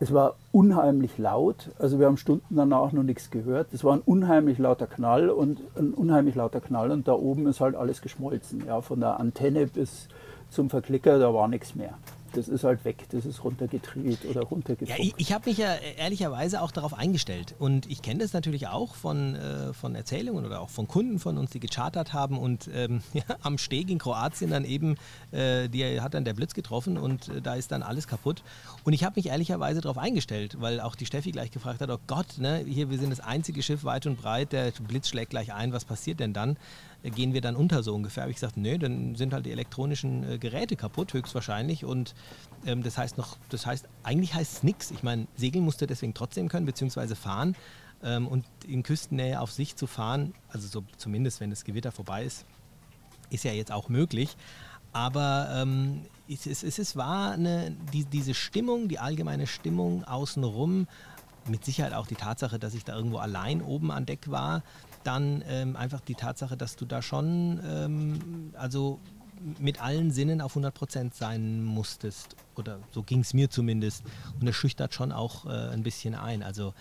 es war unheimlich laut. Also wir haben Stunden danach noch nichts gehört. Es war ein unheimlich lauter Knall und ein unheimlich lauter Knall und da oben ist halt alles geschmolzen. Ja, von der Antenne bis zum Verklicker, da war nichts mehr das ist halt weg, das ist runtergetrieben oder runtergezogen. Ja, ich, ich habe mich ja ehrlicherweise auch darauf eingestellt und ich kenne das natürlich auch von, äh, von Erzählungen oder auch von Kunden von uns, die gechartert haben und ähm, <laughs> ja, am Steg in Kroatien dann eben, äh, die hat dann der Blitz getroffen und äh, da ist dann alles kaputt. Und ich habe mich ehrlicherweise darauf eingestellt, weil auch die Steffi gleich gefragt hat, oh Gott, ne, hier, wir sind das einzige Schiff weit und breit, der Blitz schlägt gleich ein, was passiert denn dann? Gehen wir dann unter so ungefähr. Habe ich gesagt, nee, dann sind halt die elektronischen äh, Geräte kaputt, höchstwahrscheinlich. Und ähm, das heißt noch, das heißt, eigentlich heißt es nichts. Ich meine, segeln musst du deswegen trotzdem können, beziehungsweise fahren. Ähm, und in Küstennähe auf sich zu fahren, also so zumindest wenn das Gewitter vorbei ist, ist ja jetzt auch möglich. Aber ähm, es, es, es war eine, die, diese Stimmung, die allgemeine Stimmung außenrum, mit Sicherheit auch die Tatsache, dass ich da irgendwo allein oben an Deck war, dann ähm, einfach die Tatsache, dass du da schon, ähm, also mit allen Sinnen auf 100% sein musstest. Oder so ging es mir zumindest. Und das schüchtert schon auch äh, ein bisschen ein. Also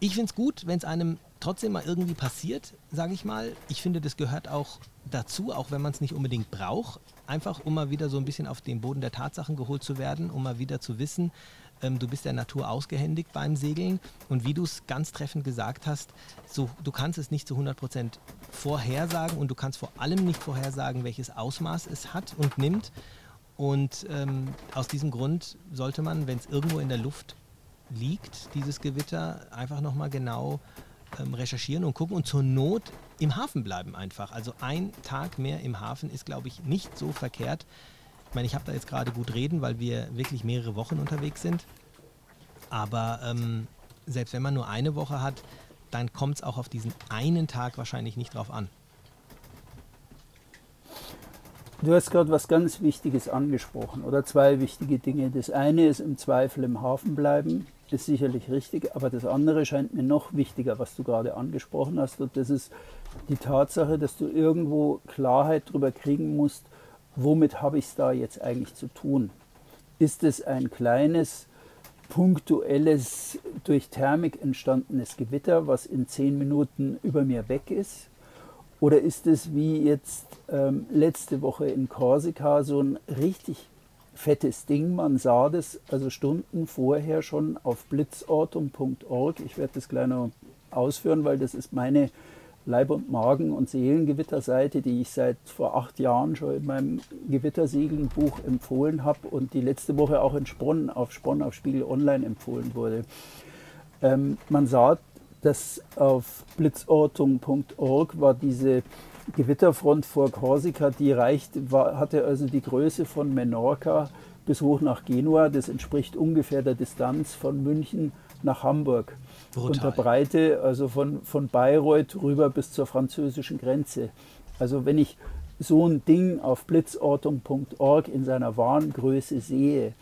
ich finde es gut, wenn es einem trotzdem mal irgendwie passiert, sage ich mal. Ich finde, das gehört auch dazu, auch wenn man es nicht unbedingt braucht. Einfach, um mal wieder so ein bisschen auf den Boden der Tatsachen geholt zu werden, um mal wieder zu wissen, ähm, du bist der Natur ausgehändigt beim Segeln und wie du es ganz treffend gesagt hast, so, du kannst es nicht zu 100 Prozent vorhersagen und du kannst vor allem nicht vorhersagen, welches Ausmaß es hat und nimmt. Und ähm, aus diesem Grund sollte man, wenn es irgendwo in der Luft liegt, dieses Gewitter, einfach nochmal genau ähm, recherchieren und gucken und zur Not im Hafen bleiben einfach. Also ein Tag mehr im Hafen ist, glaube ich, nicht so verkehrt, ich meine, ich habe da jetzt gerade gut reden, weil wir wirklich mehrere Wochen unterwegs sind. Aber ähm, selbst wenn man nur eine Woche hat, dann kommt es auch auf diesen einen Tag wahrscheinlich nicht drauf an. Du hast gerade was ganz Wichtiges angesprochen oder zwei wichtige Dinge. Das eine ist im Zweifel im Hafen bleiben, ist sicherlich richtig, aber das andere scheint mir noch wichtiger, was du gerade angesprochen hast. Und das ist die Tatsache, dass du irgendwo Klarheit darüber kriegen musst, womit habe ich es da jetzt eigentlich zu tun? Ist es ein kleines, punktuelles, durch Thermik entstandenes Gewitter, was in zehn Minuten über mir weg ist? Oder ist es wie jetzt ähm, letzte Woche in Korsika so ein richtig fettes Ding? Man sah das also Stunden vorher schon auf blitzortung.org. Ich werde das gleich noch ausführen, weil das ist meine Leib- und Magen- und Seelengewitterseite, die ich seit vor acht Jahren schon in meinem Gewittersegeln-Buch empfohlen habe und die letzte Woche auch in Spronn auf Spronn auf Spiegel Online empfohlen wurde. Ähm, man sah, dass auf blitzortung.org war diese Gewitterfront vor Korsika, die reicht, war, hatte also die Größe von Menorca bis hoch nach Genua. Das entspricht ungefähr der Distanz von München nach Hamburg. Brutal. Und der Breite, also von, von Bayreuth rüber bis zur französischen Grenze. Also wenn ich so ein Ding auf blitzortung.org in seiner wahren Größe sehe,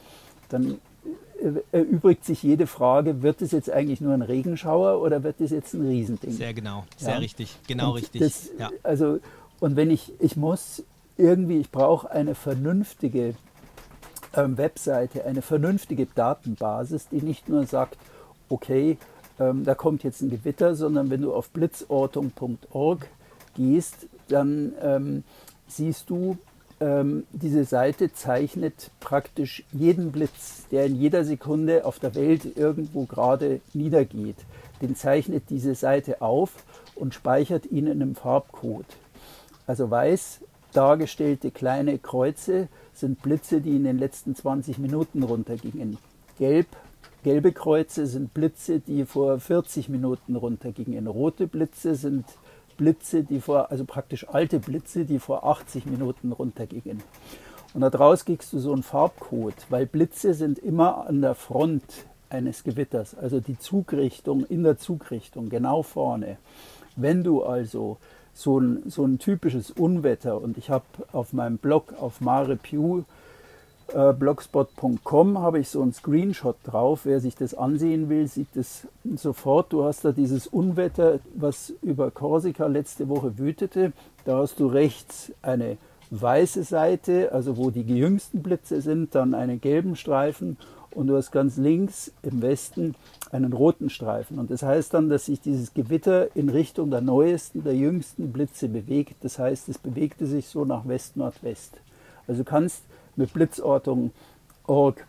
dann erübrigt sich jede Frage, wird es jetzt eigentlich nur ein Regenschauer oder wird es jetzt ein Riesending? Sehr genau, sehr ja. richtig, genau und richtig. Das, ja. Also, und wenn ich, ich muss irgendwie, ich brauche eine vernünftige ähm, Webseite, eine vernünftige Datenbasis, die nicht nur sagt, okay, ähm, da kommt jetzt ein Gewitter, sondern wenn du auf blitzortung.org gehst, dann ähm, siehst du, ähm, diese Seite zeichnet praktisch jeden Blitz, der in jeder Sekunde auf der Welt irgendwo gerade niedergeht. Den zeichnet diese Seite auf und speichert ihn in einem Farbcode. Also weiß dargestellte kleine Kreuze sind Blitze, die in den letzten 20 Minuten runtergingen. Gelb gelbe Kreuze sind Blitze, die vor 40 Minuten runtergingen. Rote Blitze sind Blitze, die vor, also praktisch alte Blitze, die vor 80 Minuten runtergingen. Und daraus kriegst du so einen Farbcode, weil Blitze sind immer an der Front eines Gewitters, also die Zugrichtung in der Zugrichtung, genau vorne. Wenn du also so ein, so ein typisches Unwetter und ich habe auf meinem Blog auf MarePew äh, blogspot.com habe ich so einen Screenshot drauf. Wer sich das ansehen will, sieht es sofort. Du hast da dieses Unwetter, was über Korsika letzte Woche wütete. Da hast du rechts eine weiße Seite, also wo die jüngsten Blitze sind, dann einen gelben Streifen und du hast ganz links im Westen einen roten Streifen. Und das heißt dann, dass sich dieses Gewitter in Richtung der neuesten, der jüngsten Blitze bewegt. Das heißt, es bewegte sich so nach West-Nordwest. Also du kannst mit Blitzortung.org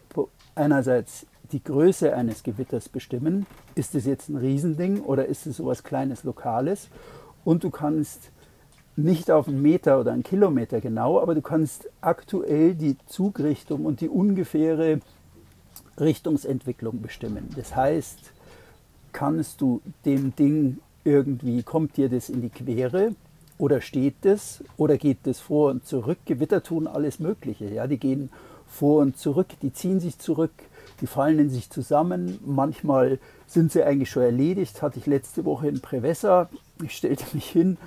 einerseits die Größe eines Gewitters bestimmen. Ist es jetzt ein Riesending oder ist es sowas Kleines, Lokales? Und du kannst nicht auf einen Meter oder einen Kilometer genau, aber du kannst aktuell die Zugrichtung und die ungefähre Richtungsentwicklung bestimmen. Das heißt, kannst du dem Ding irgendwie, kommt dir das in die Quere oder steht das oder geht das vor und zurück? Gewitter tun alles Mögliche. Ja? Die gehen vor und zurück, die ziehen sich zurück, die fallen in sich zusammen. Manchmal sind sie eigentlich schon erledigt. Hatte ich letzte Woche in Prevessa. Ich stellte mich hin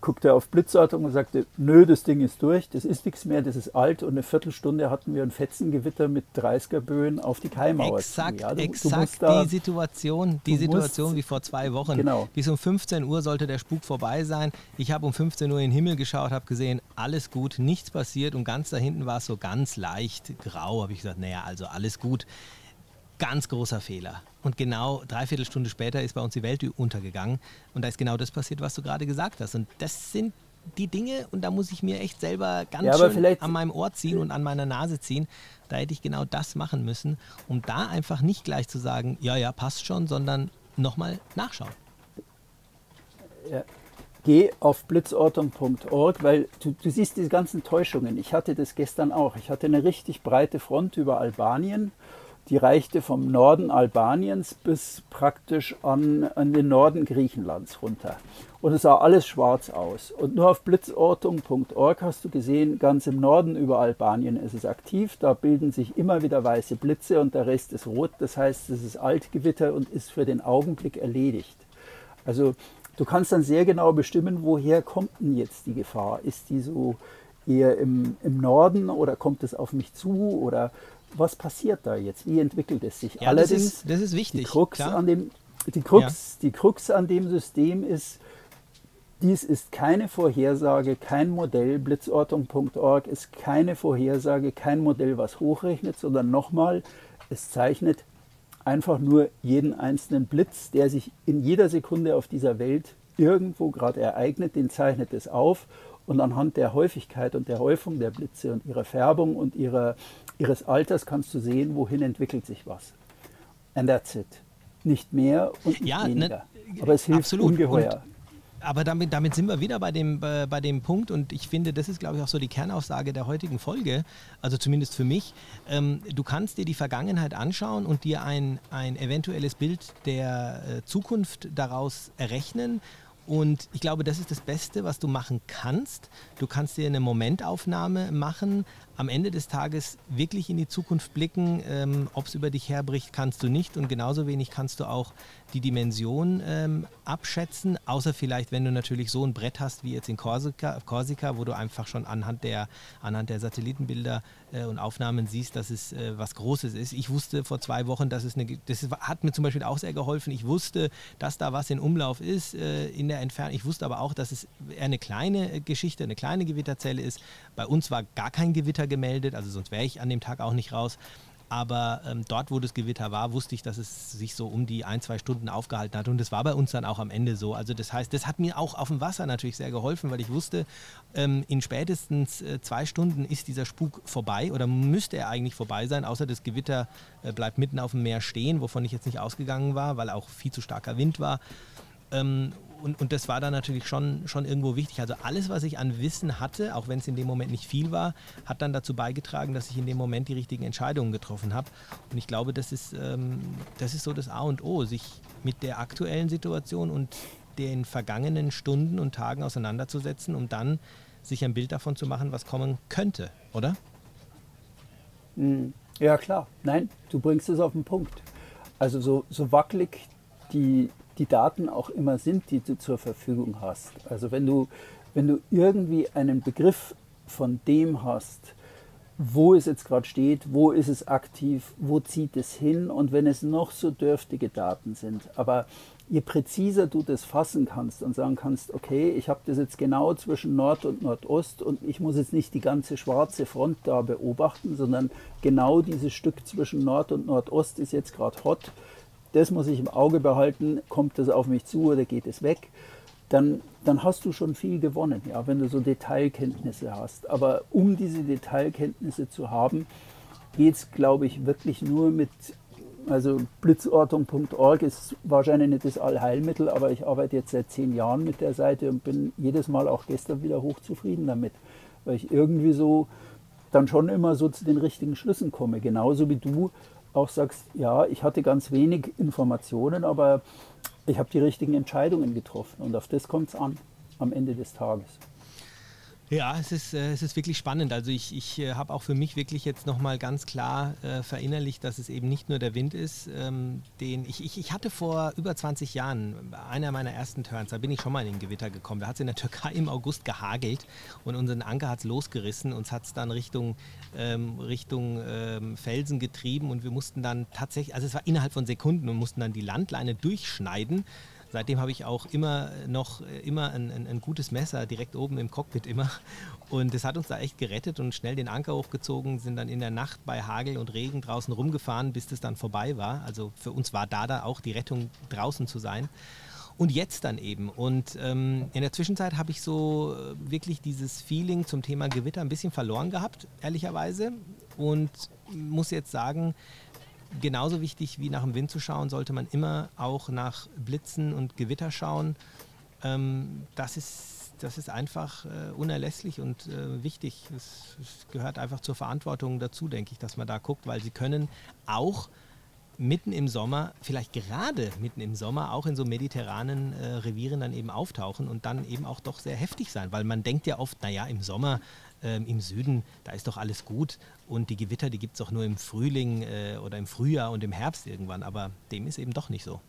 guckte auf Blitzortung und sagte, nö, das Ding ist durch, das ist nichts mehr, das ist alt und eine Viertelstunde hatten wir ein Fetzengewitter mit 30er Böen auf die Keimauer. Exakt, ja, du, exakt du die Situation, die Situation wie vor zwei Wochen. Genau. Bis um 15 Uhr sollte der Spuk vorbei sein. Ich habe um 15 Uhr in den Himmel geschaut, habe gesehen, alles gut, nichts passiert und ganz da hinten war es so ganz leicht grau. Habe ich gesagt, naja, also alles gut. Ganz großer Fehler. Und genau dreiviertel Stunde später ist bei uns die Welt untergegangen. Und da ist genau das passiert, was du gerade gesagt hast. Und das sind die Dinge, und da muss ich mir echt selber ganz ja, schön an meinem Ohr ziehen und an meiner Nase ziehen. Da hätte ich genau das machen müssen, um da einfach nicht gleich zu sagen, ja, ja, passt schon, sondern nochmal nachschauen. Ja. Geh auf blitzortung.org, weil du, du siehst diese ganzen Täuschungen. Ich hatte das gestern auch. Ich hatte eine richtig breite Front über Albanien die reichte vom Norden Albaniens bis praktisch an, an den Norden Griechenlands runter. Und es sah alles schwarz aus. Und nur auf blitzortung.org hast du gesehen, ganz im Norden über Albanien ist es aktiv. Da bilden sich immer wieder weiße Blitze und der Rest ist rot. Das heißt, es ist Altgewitter und ist für den Augenblick erledigt. Also du kannst dann sehr genau bestimmen, woher kommt denn jetzt die Gefahr? Ist die so eher im, im Norden oder kommt es auf mich zu oder was passiert da jetzt? Wie entwickelt es sich? Ja, Allerdings, das ist, das ist wichtig. Die Krux, an dem, die, Krux, ja. die Krux an dem System ist, dies ist keine Vorhersage, kein Modell. Blitzortung.org ist keine Vorhersage, kein Modell, was hochrechnet, sondern nochmal, es zeichnet einfach nur jeden einzelnen Blitz, der sich in jeder Sekunde auf dieser Welt irgendwo gerade ereignet, den zeichnet es auf und anhand der Häufigkeit und der Häufung der Blitze und ihrer Färbung und ihrer ihres Alters kannst du sehen, wohin entwickelt sich was. And that's it. Nicht mehr und nicht ja, weniger. Ne, Aber es hilft absolut. ungeheuer. Und aber damit, damit sind wir wieder bei dem, äh, bei dem Punkt und ich finde, das ist, glaube ich, auch so die Kernaussage der heutigen Folge, also zumindest für mich. Ähm, du kannst dir die Vergangenheit anschauen und dir ein, ein eventuelles Bild der äh, Zukunft daraus errechnen und ich glaube, das ist das Beste, was du machen kannst. Du kannst dir eine Momentaufnahme machen, am Ende des Tages wirklich in die Zukunft blicken. Ähm, Ob es über dich herbricht, kannst du nicht. Und genauso wenig kannst du auch die Dimension ähm, abschätzen, außer vielleicht, wenn du natürlich so ein Brett hast wie jetzt in Korsika, Korsika wo du einfach schon anhand der, anhand der Satellitenbilder äh, und Aufnahmen siehst, dass es äh, was Großes ist. Ich wusste vor zwei Wochen, dass es eine, das hat mir zum Beispiel auch sehr geholfen. Ich wusste, dass da was in Umlauf ist äh, in der Entfernung. Ich wusste aber auch, dass es eher eine kleine Geschichte, eine kleine Gewitterzelle ist. Bei uns war gar kein Gewitter gemeldet, also sonst wäre ich an dem Tag auch nicht raus. Aber ähm, dort, wo das Gewitter war, wusste ich, dass es sich so um die ein, zwei Stunden aufgehalten hat. Und das war bei uns dann auch am Ende so. Also das heißt, das hat mir auch auf dem Wasser natürlich sehr geholfen, weil ich wusste, ähm, in spätestens äh, zwei Stunden ist dieser Spuk vorbei oder müsste er eigentlich vorbei sein, außer das Gewitter äh, bleibt mitten auf dem Meer stehen, wovon ich jetzt nicht ausgegangen war, weil auch viel zu starker Wind war. Ähm, und, und das war dann natürlich schon, schon irgendwo wichtig. Also alles, was ich an Wissen hatte, auch wenn es in dem Moment nicht viel war, hat dann dazu beigetragen, dass ich in dem Moment die richtigen Entscheidungen getroffen habe. Und ich glaube, das ist, ähm, das ist so das A und O, sich mit der aktuellen Situation und den vergangenen Stunden und Tagen auseinanderzusetzen, um dann sich ein Bild davon zu machen, was kommen könnte, oder? Hm. Ja, klar. Nein, du bringst es auf den Punkt. Also so, so wackelig die, die Daten auch immer sind, die du zur Verfügung hast. Also wenn du, wenn du irgendwie einen Begriff von dem hast, wo es jetzt gerade steht, wo ist es aktiv, wo zieht es hin und wenn es noch so dürftige Daten sind. Aber je präziser du das fassen kannst und sagen kannst, okay, ich habe das jetzt genau zwischen Nord und Nordost und ich muss jetzt nicht die ganze schwarze Front da beobachten, sondern genau dieses Stück zwischen Nord und Nordost ist jetzt gerade hot. Das muss ich im Auge behalten, kommt das auf mich zu oder geht es weg? Dann, dann hast du schon viel gewonnen, ja, wenn du so Detailkenntnisse hast. Aber um diese Detailkenntnisse zu haben, geht es, glaube ich, wirklich nur mit also blitzortung.org ist wahrscheinlich nicht das Allheilmittel, aber ich arbeite jetzt seit zehn Jahren mit der Seite und bin jedes Mal auch gestern wieder hochzufrieden damit, weil ich irgendwie so dann schon immer so zu den richtigen Schlüssen komme. Genauso wie du auch sagst, ja, ich hatte ganz wenig Informationen, aber ich habe die richtigen Entscheidungen getroffen und auf das kommt es an am Ende des Tages. Ja, es ist, äh, es ist wirklich spannend. Also ich, ich äh, habe auch für mich wirklich jetzt nochmal ganz klar äh, verinnerlicht, dass es eben nicht nur der Wind ist, ähm, den ich, ich, ich hatte vor über 20 Jahren, einer meiner ersten Turns, da bin ich schon mal in den Gewitter gekommen. Da hat es in der Türkei im August gehagelt und unseren Anker hat es losgerissen. Uns hat es dann Richtung, ähm, Richtung ähm, Felsen getrieben und wir mussten dann tatsächlich, also es war innerhalb von Sekunden und mussten dann die Landleine durchschneiden Seitdem habe ich auch immer noch immer ein, ein, ein, gutes Messer direkt oben im Cockpit immer. Und das hat uns da echt gerettet und schnell den Anker hochgezogen, sind dann in der Nacht bei Hagel und Regen draußen rumgefahren, bis das dann vorbei war. Also für uns war da da auch die Rettung draußen zu sein. Und jetzt dann eben. Und ähm, in der Zwischenzeit habe ich so äh, wirklich dieses Feeling zum Thema Gewitter ein bisschen verloren gehabt, ehrlicherweise. Und muss jetzt sagen, genauso wichtig wie nach dem Wind zu schauen, sollte man immer auch nach Blitzen und Gewitter schauen. Ähm, das, ist, das ist einfach äh, unerlässlich und äh, wichtig. Es, es, gehört einfach zur Verantwortung dazu, denke ich, dass man da guckt, weil sie können auch mitten im Sommer, vielleicht gerade mitten im Sommer, auch in so mediterranen äh, Revieren dann eben auftauchen und dann eben auch doch sehr heftig sein, weil man denkt ja oft, naja, im Sommer ähm, im Süden, da ist doch alles gut und die Gewitter, die gibt es auch nur im Frühling äh, oder im Frühjahr und im Herbst irgendwann, aber dem ist eben doch nicht so.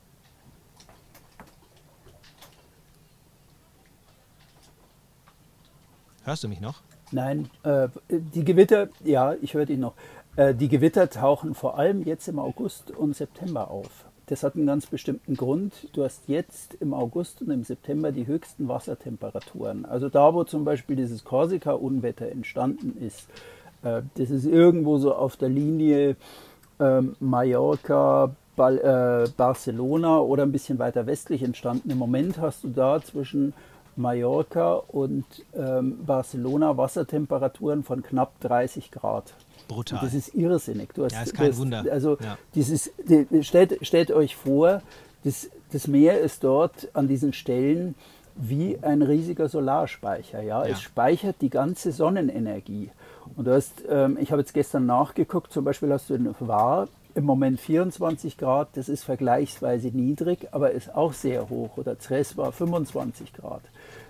Hörst du mich noch? Nein, äh, die Gewitter, ja, ich höre dich noch. Äh, die Gewitter tauchen vor allem jetzt im August und September auf. Das hat einen ganz bestimmten Grund. Du hast jetzt im August und im September die höchsten Wassertemperaturen. Also da, wo zum Beispiel dieses Korsika-Unwetter entstanden ist, äh, das ist irgendwo so auf der Linie ähm, Mallorca, äh, Barcelona oder ein bisschen weiter westlich entstanden. Im Moment hast du da zwischen Mallorca und ähm, Barcelona Wassertemperaturen von knapp 30 Grad. Brutal. Und das ist irrsinnig. Du hast, ja, ist kein hast, Wunder. Also ja. dieses, die, stellt, stellt euch vor, das, das Meer ist dort an diesen Stellen wie ein riesiger Solarspeicher. Ja? ja. Es speichert die ganze Sonnenenergie. Und du hast, ähm, ich habe jetzt gestern nachgeguckt, zum Beispiel hast du in War im Moment 24 Grad, das ist vergleichsweise niedrig, aber ist auch sehr hoch. Oder Zres war 25 Grad.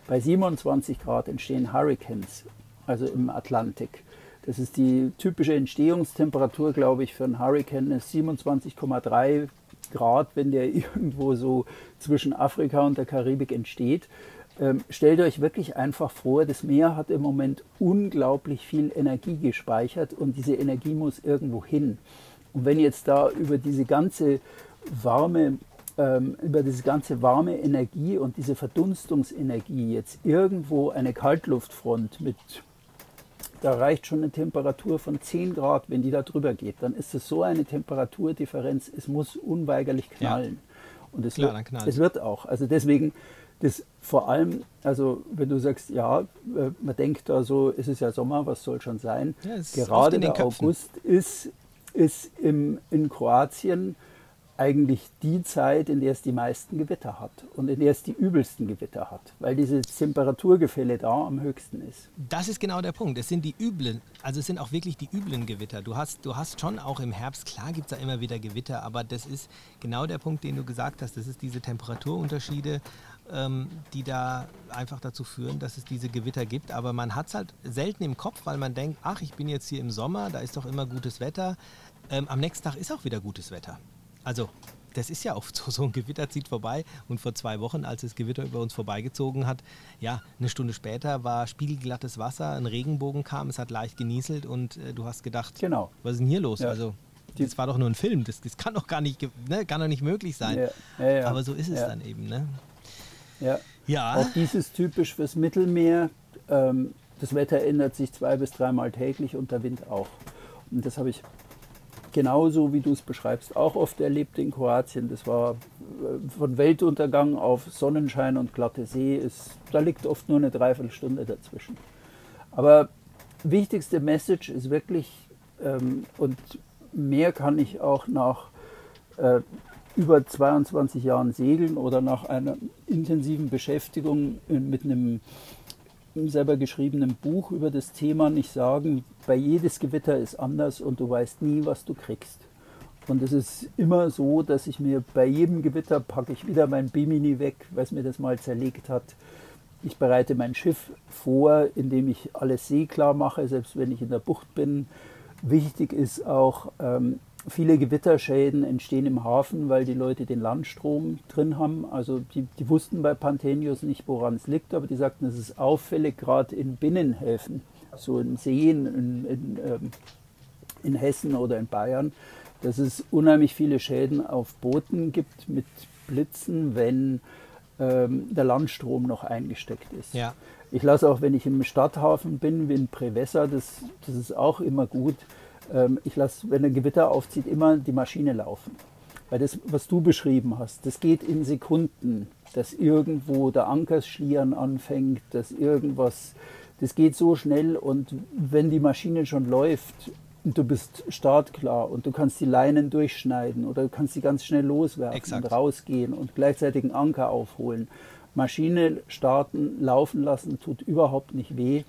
Bei 27 Grad entstehen Hurricanes, also im Atlantik. Das ist die typische Entstehungstemperatur, glaube ich, für einen Hurricane ist 27,3 Grad, wenn der <laughs> irgendwo so zwischen Afrika und der Karibik entsteht. Ähm, stellt euch wirklich einfach vor, das Meer hat im Moment unglaublich viel Energie gespeichert und diese Energie muss irgendwo hin. Und wenn jetzt da über diese ganze warme ähm, über diese ganze warme Energie und diese Verdunstungsenergie jetzt irgendwo eine Kaltluftfront mit da reicht schon eine Temperatur von 10 Grad, wenn die da drüber geht. Dann ist es so eine Temperaturdifferenz, es muss unweigerlich knallen. Ja. Und es, Klar, wird, es wird auch. Also deswegen, das vor allem, also wenn du sagst, ja, äh, man denkt da so, es ist ja Sommer, was soll schon sein. Ja, Gerade der August ist, ist im, in Kroatien eigentlich die Zeit, in der es die meisten Gewitter hat und in der es die übelsten Gewitter hat, weil dieses Temperaturgefälle da am höchsten ist. Das ist genau der Punkt. Es sind die üblen, also es sind auch wirklich die üblen Gewitter. Du hast, du hast schon auch im Herbst, klar gibt es da immer wieder Gewitter, aber das ist genau der Punkt, den du gesagt hast. Das ist diese Temperaturunterschiede, ähm, die da einfach dazu führen, dass es diese Gewitter gibt. Aber man hat es halt selten im Kopf, weil man denkt, ach, ich bin jetzt hier im Sommer, da ist doch immer gutes Wetter. Ähm, am nächsten Tag ist auch wieder gutes Wetter. Also das ist ja oft so, so ein Gewitter zieht vorbei und vor zwei Wochen, als das Gewitter über uns vorbeigezogen hat, ja, eine Stunde später war spiegelglattes Wasser, ein Regenbogen kam, es hat leicht genieselt und äh, du hast gedacht, genau. was ist denn hier los? Ja. Also das war doch nur ein Film, das, das kann doch gar nicht, ne, kann doch nicht möglich sein. Ja, ja, Aber so ist es dann eben, ne? Ja. ja. Auch dies ist typisch fürs Mittelmeer. Ähm, das Wetter ändert sich zwei bis dreimal täglich und der Wind auch. Und das habe ich genauso wie du es beschreibst, auch oft erlebt in Kroatien. Das war äh, von Weltuntergang auf Sonnenschein und glatte See. Ist, da liegt oft nur eine Dreiviertelstunde dazwischen. Aber wichtigste Message ist wirklich, ähm, und mehr kann ich auch nach äh, über 22 Jahren Segeln oder nach einer intensiven Beschäftigung mit einem selber geschriebenen Buch über das Thema nicht sagen, bei jedes Gewitter ist anders und du weißt nie, was du kriegst. Und es ist immer so, dass ich mir bei jedem Gewitter packe ich wieder mein Bimini weg, es mir das mal zerlegt hat. Ich bereite mein Schiff vor, indem ich alles seeklar mache, selbst wenn ich in der Bucht bin. Wichtig ist auch, ähm, viele Gewitterschäden entstehen im Hafen, weil die Leute den Landstrom drin haben. Also die, die wussten bei Panthenius nicht, woran es liegt, aber die sagten, es ist auffällig, gerade in Binnenhäfen, so in Seen in, in, ähm, in Hessen oder in Bayern, dass es unheimlich viele Schäden auf Booten gibt mit Blitzen, wenn ähm, der Landstrom noch eingesteckt ist. Ja. Ich lasse auch, wenn ich im Stadthafen bin, wie in Prevessa, das, das ist auch immer gut, ähm, ich lasse, wenn ein Gewitter aufzieht, immer die Maschine laufen. Weil das, was du beschrieben hast, das geht in Sekunden, dass irgendwo der Ankersschlieren anfängt, dass irgendwas, das geht so schnell und wenn die Maschine schon läuft und du bist startklar und du kannst die Leinen durchschneiden oder du kannst sie ganz schnell loswerfen Exakt. und rausgehen und gleichzeitig einen Anker aufholen. Maschine starten, laufen lassen, tut überhaupt nicht weh.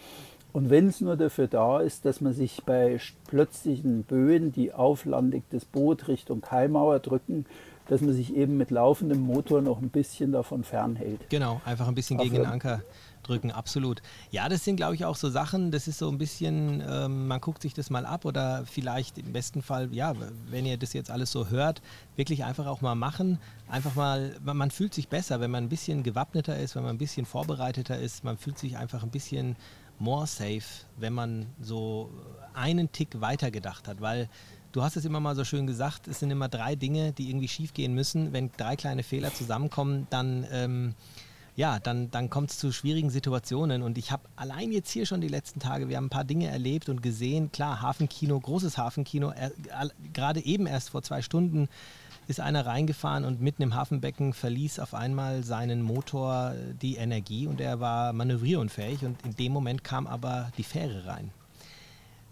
Und wenn es nur dafür da ist, dass man sich bei plötzlichen Böen, die auflandig das Boot Richtung Kaimauer drücken, dass man sich eben mit laufendem Motor noch ein bisschen davon fernhält. Genau, einfach ein bisschen gegen den Anker drücken, absolut. Ja, das sind, glaube ich, auch so Sachen, das ist so ein bisschen, ähm, man guckt sich das mal ab oder vielleicht im besten Fall, ja, wenn ihr das jetzt alles so hört, wirklich einfach auch mal machen. Einfach mal, man fühlt sich besser, wenn man ein bisschen gewappneter ist, wenn man ein bisschen vorbereiteter ist, man fühlt sich einfach ein bisschen more safe, wenn man so einen Tick weiter gedacht hat, weil du hast es immer mal so schön gesagt, es sind immer drei Dinge, die irgendwie schief gehen müssen. Wenn drei kleine Fehler zusammenkommen, dann, ähm, ja, dann, dann kommt es zu schwierigen Situationen. Und ich habe allein jetzt hier schon die letzten Tage, wir haben ein paar Dinge erlebt und gesehen. Klar, Hafenkino, großes Hafenkino, äh, gerade eben erst vor zwei Stunden ist einer reingefahren und mitten im Hafenbecken verließ auf einmal seinen Motor äh, die Energie und er war manövrierunfähig und in dem Moment kam aber die Fähre rein.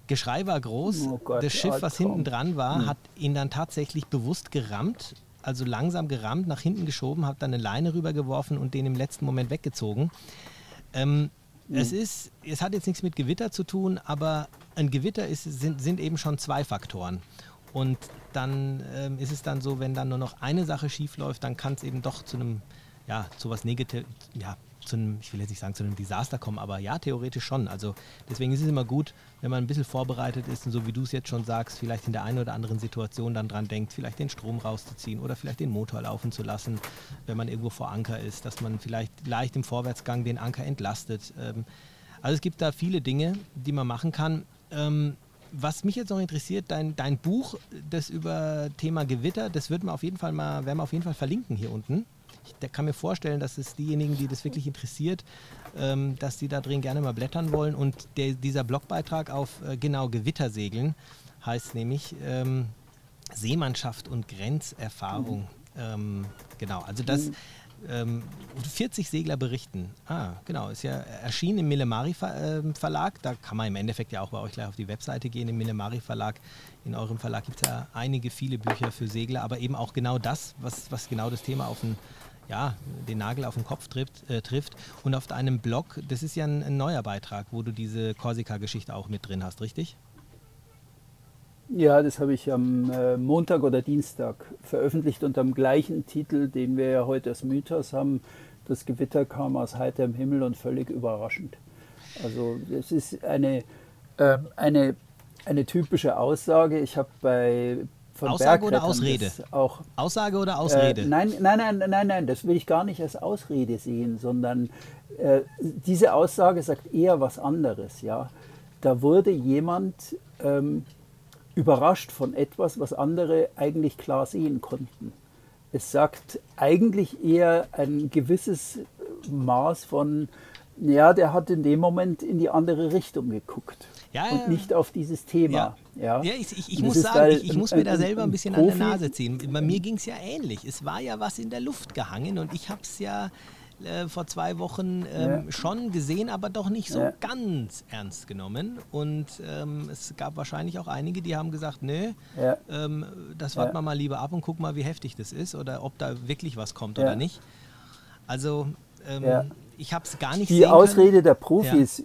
Geschrei war groß. Oh Gott, das Schiff, was hinten dran war, hm. hat ihn dann tatsächlich bewusst gerammt, also langsam gerammt, nach hinten geschoben, hat dann eine Leine rübergeworfen und den im letzten Moment weggezogen. Ähm, hm. Es ist, es hat jetzt nichts mit Gewitter zu tun, aber ein Gewitter ist, sind, sind eben schon zwei Faktoren. Und dann ähm, ist es dann so, wenn dann nur noch eine Sache schief läuft, dann kann es eben doch zu einem, ja, zu was Negativ, ja, zu einem, ich will jetzt nicht sagen zu einem Desaster kommen, aber ja, theoretisch schon. Also deswegen ist es immer gut, wenn man ein bisschen vorbereitet ist und so wie du es jetzt schon sagst, vielleicht in der einen oder anderen Situation dann dran denkt, vielleicht den Strom rauszuziehen oder vielleicht den Motor laufen zu lassen, wenn man irgendwo vor Anker ist, dass man vielleicht leicht im Vorwärtsgang den Anker entlastet. Ähm, also es gibt da viele Dinge, die man machen kann. Ähm, was mich jetzt noch interessiert, dein, dein Buch, das über Thema Gewitter, das wird wir auf jeden Fall mal, werden wir auf jeden Fall verlinken hier unten. Ich kann mir vorstellen, dass es diejenigen, die das wirklich interessiert, ähm, dass die da drin gerne mal blättern wollen. Und der, dieser Blogbeitrag auf äh, genau Gewittersegeln heißt nämlich ähm, Seemannschaft und Grenzerfahrung. Mhm. Ähm, genau, also das, ähm, 40 Segler berichten. Ah, genau, ist ja erschienen im Millemari ähm, Verlag. Da kann man im Endeffekt ja auch bei euch gleich auf die Webseite gehen, im Millemari Verlag. In eurem Verlag gibt es ja einige, viele Bücher für Segler, aber eben auch genau das, was, was genau das Thema auf den, ja, den Nagel auf den Kopf trifft, äh, trifft. Und auf deinem Blog, das ist ja ein, ein neuer Beitrag, wo du diese Korsika-Geschichte auch mit drin hast, richtig? Ja, das habe ich am äh, Montag oder Dienstag veröffentlicht unter dem gleichen Titel, den wir ja heute als Mythos haben. Das Gewitter kam aus heiterem Himmel und völlig überraschend. Also es ist eine, äh, eine, eine typische Aussage. Ich habe bei von Aussage oder Ausrede? Auch, Aussage oder Ausrede? Äh, nein, nein, nein, nein, nein, das will ich gar nicht als Ausrede sehen, sondern äh, diese Aussage sagt eher was anderes. Ja, da wurde jemand ähm, überrascht von etwas, was andere eigentlich klar sehen konnten. Es sagt eigentlich eher ein gewisses Maß von, ja, der hat in dem Moment in die andere Richtung geguckt ja, und nicht auf dieses Thema. Ja, ja. ich, ich, ich muss sagen, ich, ich, muss mir da selber ein bisschen Profi, an der Nase ziehen. Bei mir ging es ja ähnlich. Es war ja was in der Luft gehangen und ich habe es ja äh, vor zwei Wochen ähm, ja. schon gesehen, aber doch nicht so ja. ganz ernst genommen. Und ähm, es gab wahrscheinlich auch einige, die haben gesagt, nö, ja. ähm, das warten wir mal lieber ab und guck mal, wie heftig das ist oder ob da wirklich was kommt oder nicht. Also ähm, ich habe es gar nicht Die Ausrede können. der Profis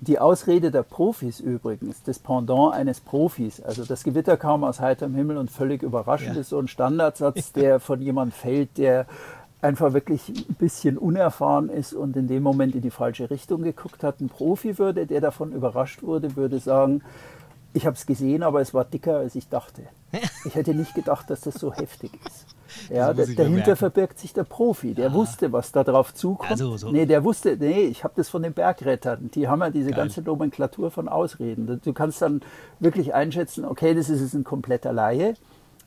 die Ausrede der Profis übrigens, das Pendant eines Profis, also das Gewitter kam aus heiterem Himmel und völlig überraschend ja. ist so ein Standardsatz, der von jemandem fällt, der einfach wirklich ein bisschen unerfahren ist und in dem Moment in die falsche Richtung geguckt hat. Ein Profi würde, der davon überrascht wurde, würde sagen, ich habe es gesehen, aber es war dicker, als ich dachte. Ich hätte nicht gedacht, dass das so heftig ist. Ja, da, dahinter verbirgt sich der Profi, der ah. wusste, was da drauf zukommt. Also, so. Nee, der wusste, nee, ich habe das von den Bergrettern. Die haben ja diese Geil. ganze Nomenklatur von Ausreden. Du kannst dann wirklich einschätzen, okay, das ist ein kompletter Laie,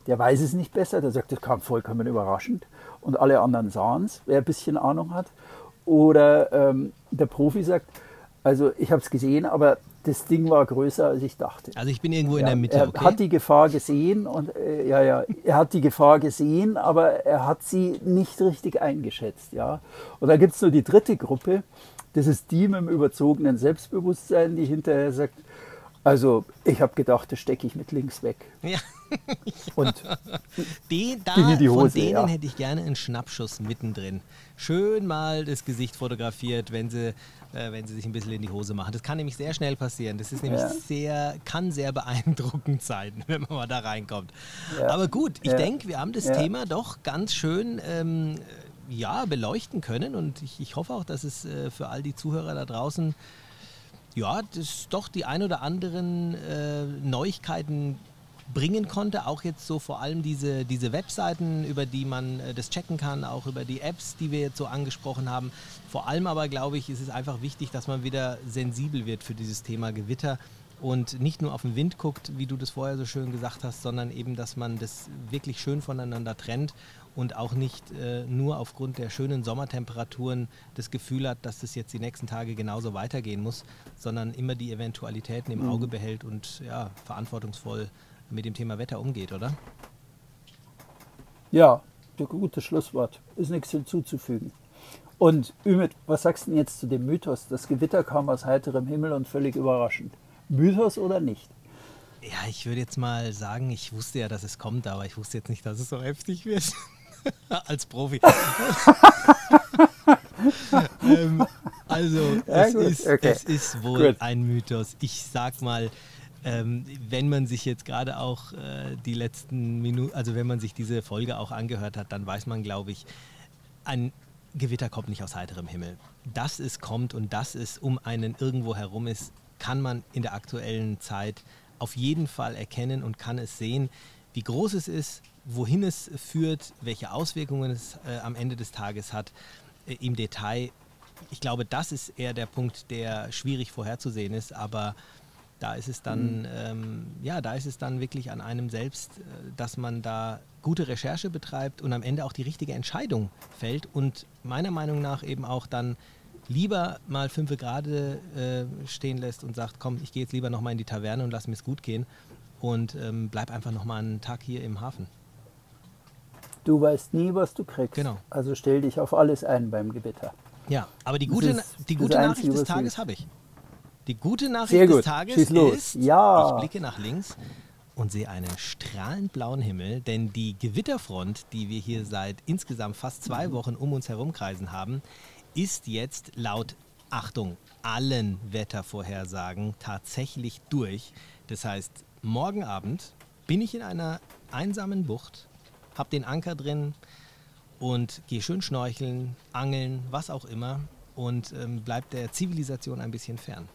der weiß es nicht besser, der sagt, das kam vollkommen überraschend und alle anderen sahen es, wer ein bisschen Ahnung hat. Oder ähm, der Profi sagt, also ich habe es gesehen, aber das Ding war größer, als ich dachte. Also ich bin irgendwo ja, in der Mitte. Er okay. hat die Gefahr gesehen und äh, ja, ja, er hat die Gefahr gesehen, aber er hat sie nicht richtig eingeschätzt, ja. Und da gibt es nur die dritte Gruppe, das ist die mit dem überzogenen Selbstbewusstsein, die hinterher sagt, also ich habe gedacht, das stecke ich mit links weg. Ja. <laughs> Und <laughs> die, da, die Hose, von denen ja. hätte ich gerne einen Schnappschuss mittendrin. Schön mal das Gesicht fotografiert, wenn sie, äh, wenn sie sich ein bisschen in die Hose machen. Das kann nämlich sehr schnell passieren. Das ist nämlich ja. sehr, kann sehr beeindruckend sein, <laughs> wenn man mal da reinkommt. Ja. Aber gut, ich denke, wir haben das Thema doch ganz schön ähm, ja, beleuchten können und ich, ich hoffe auch, dass es äh, für all die Zuhörer da draußen ja, das doch die ein oder anderen äh, Neuigkeiten bringen konnte. Auch jetzt so vor allem diese, diese Webseiten, über die man äh, das checken kann, auch über die Apps, die wir jetzt so angesprochen haben. Vor allem aber, glaube ich, ist es einfach wichtig, dass man wieder sensibel wird für dieses Thema Gewitter und nicht nur auf den Wind guckt, wie du das vorher so schön gesagt hast, sondern eben, dass man das wirklich schön voneinander trennt und auch nicht äh, nur aufgrund der schönen Sommertemperaturen das Gefühl hat, dass das jetzt die nächsten Tage genauso weitergehen muss, sondern immer die Eventualitäten im mhm. Auge behält und ja, verantwortungsvoll mit dem Thema Wetter umgeht, oder? Ja, gutes Schlusswort. Ist nichts hinzuzufügen. Und Ümit, was sagst du denn jetzt zu dem Mythos? Das Gewitter kam aus heiterem Himmel und völlig überraschend. Mythos oder nicht? Ja, ich würde jetzt mal sagen, ich wusste ja, dass es kommt, aber ich wusste jetzt nicht, dass es so heftig wird. <laughs> Als Profi. <laughs> ähm, also, ja, es, ist, okay. es, ist, wohl gut. ein Mythos. Ich sag mal, ähm, wenn man sich jetzt gerade auch äh, die letzten Minuten, also wenn man sich diese Folge auch angehört hat, dann weiß man, glaube ich, ein Gewitter kommt nicht aus heiterem Himmel. Dass es kommt und dass es um einen irgendwo herum ist, kann man in der aktuellen Zeit auf jeden Fall erkennen und kann es sehen, wie groß es ist, wohin es führt, welche Auswirkungen es äh, am Ende des Tages hat äh, im Detail. Ich glaube, das ist eher der Punkt, der schwierig vorherzusehen ist, aber da ist es dann, mhm. ähm, ja, da ist es dann wirklich an einem selbst, äh, dass man da gute Recherche betreibt und am Ende auch die richtige Entscheidung fällt und meiner Meinung nach eben auch dann lieber mal fünf gerade äh, stehen lässt und sagt, komm, ich gehe jetzt lieber nochmal in die Taverne und lass mir es gut gehen und ähm, bleib einfach nochmal einen Tag hier im Hafen. Du weißt nie, was du kriegst. Genau. Also stell dich auf alles ein beim Gewitter. Ja, aber die gute, ist die gute Nachricht des Tages habe ich. Die gute Nachricht des. Tages ist, Ja. ich blicke nach links und sehe einen strahlend blauen Himmel, denn die Gewitterfront, die wir hier seit insgesamt fast zwei Wochen um uns herumkreisen haben, ist jetzt laut Achtung allen Wettervorhersagen tatsächlich durch. Das heißt, morgen Abend bin ich in einer einsamen Bucht, habe den Anker drin und gehe schön schnorcheln, angeln, was auch immer und ähm, bleib der Zivilisation ein bisschen fern.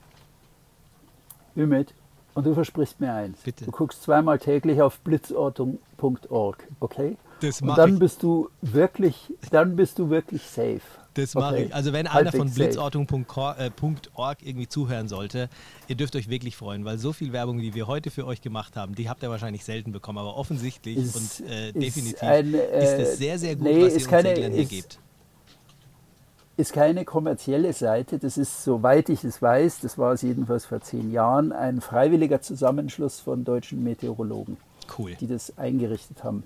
Ümit, und du versprichst mir eins. Bitte. Du guckst zweimal täglich auf blitzortung.org, okay? Das Und dann ich. bist du wirklich, dann bist du wirklich safe. Das mache Okay. ich. Also wenn einer von Halbwegs blitzortung.org irgendwie zuhören sollte, ihr dürft euch wirklich freuen, weil so viel Werbung, die wir heute für euch gemacht haben, die habt ihr wahrscheinlich selten bekommen, aber offensichtlich Ist- und äh, definitiv ein, äh, ist es sehr, sehr gut, nee, was ihr uns keine- hier ist- gebt. Ist keine kommerzielle Seite, das ist, soweit ich es weiß, das war es jedenfalls vor zehn Jahren, ein freiwilliger Zusammenschluss von deutschen Meteorologen, Cool. die das eingerichtet haben.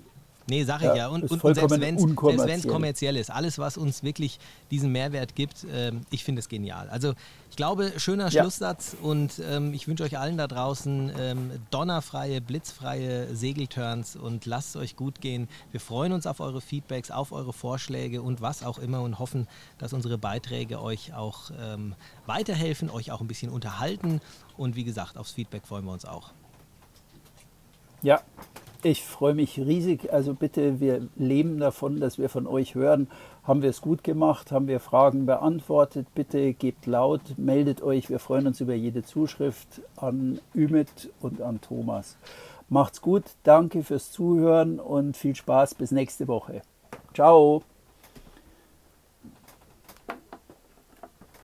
Nee, sag ich Ja, ja. Und, und, selbst wenn es kommerziell ist, alles, was uns wirklich diesen Mehrwert gibt, ähm, ich finde es genial. Also ich glaube, schöner Ja. Schlusssatz und ähm, ich wünsche euch allen da draußen ähm, donnerfreie, blitzfreie Segelturns und lasst es euch gut gehen. Wir freuen uns auf eure Feedbacks, auf eure Vorschläge und was auch immer und hoffen, dass unsere Beiträge euch auch ähm, weiterhelfen, euch auch ein bisschen unterhalten und wie gesagt, aufs Feedback freuen wir uns auch. Ja, ich freue mich riesig. Also bitte, wir leben davon, dass wir von euch hören. Haben wir es gut gemacht? Haben wir Fragen beantwortet? Bitte gebt laut, meldet euch. Wir freuen uns über jede Zuschrift an Ümit und an Thomas. Macht's gut, danke fürs Zuhören und viel Spaß bis nächste Woche. Ciao.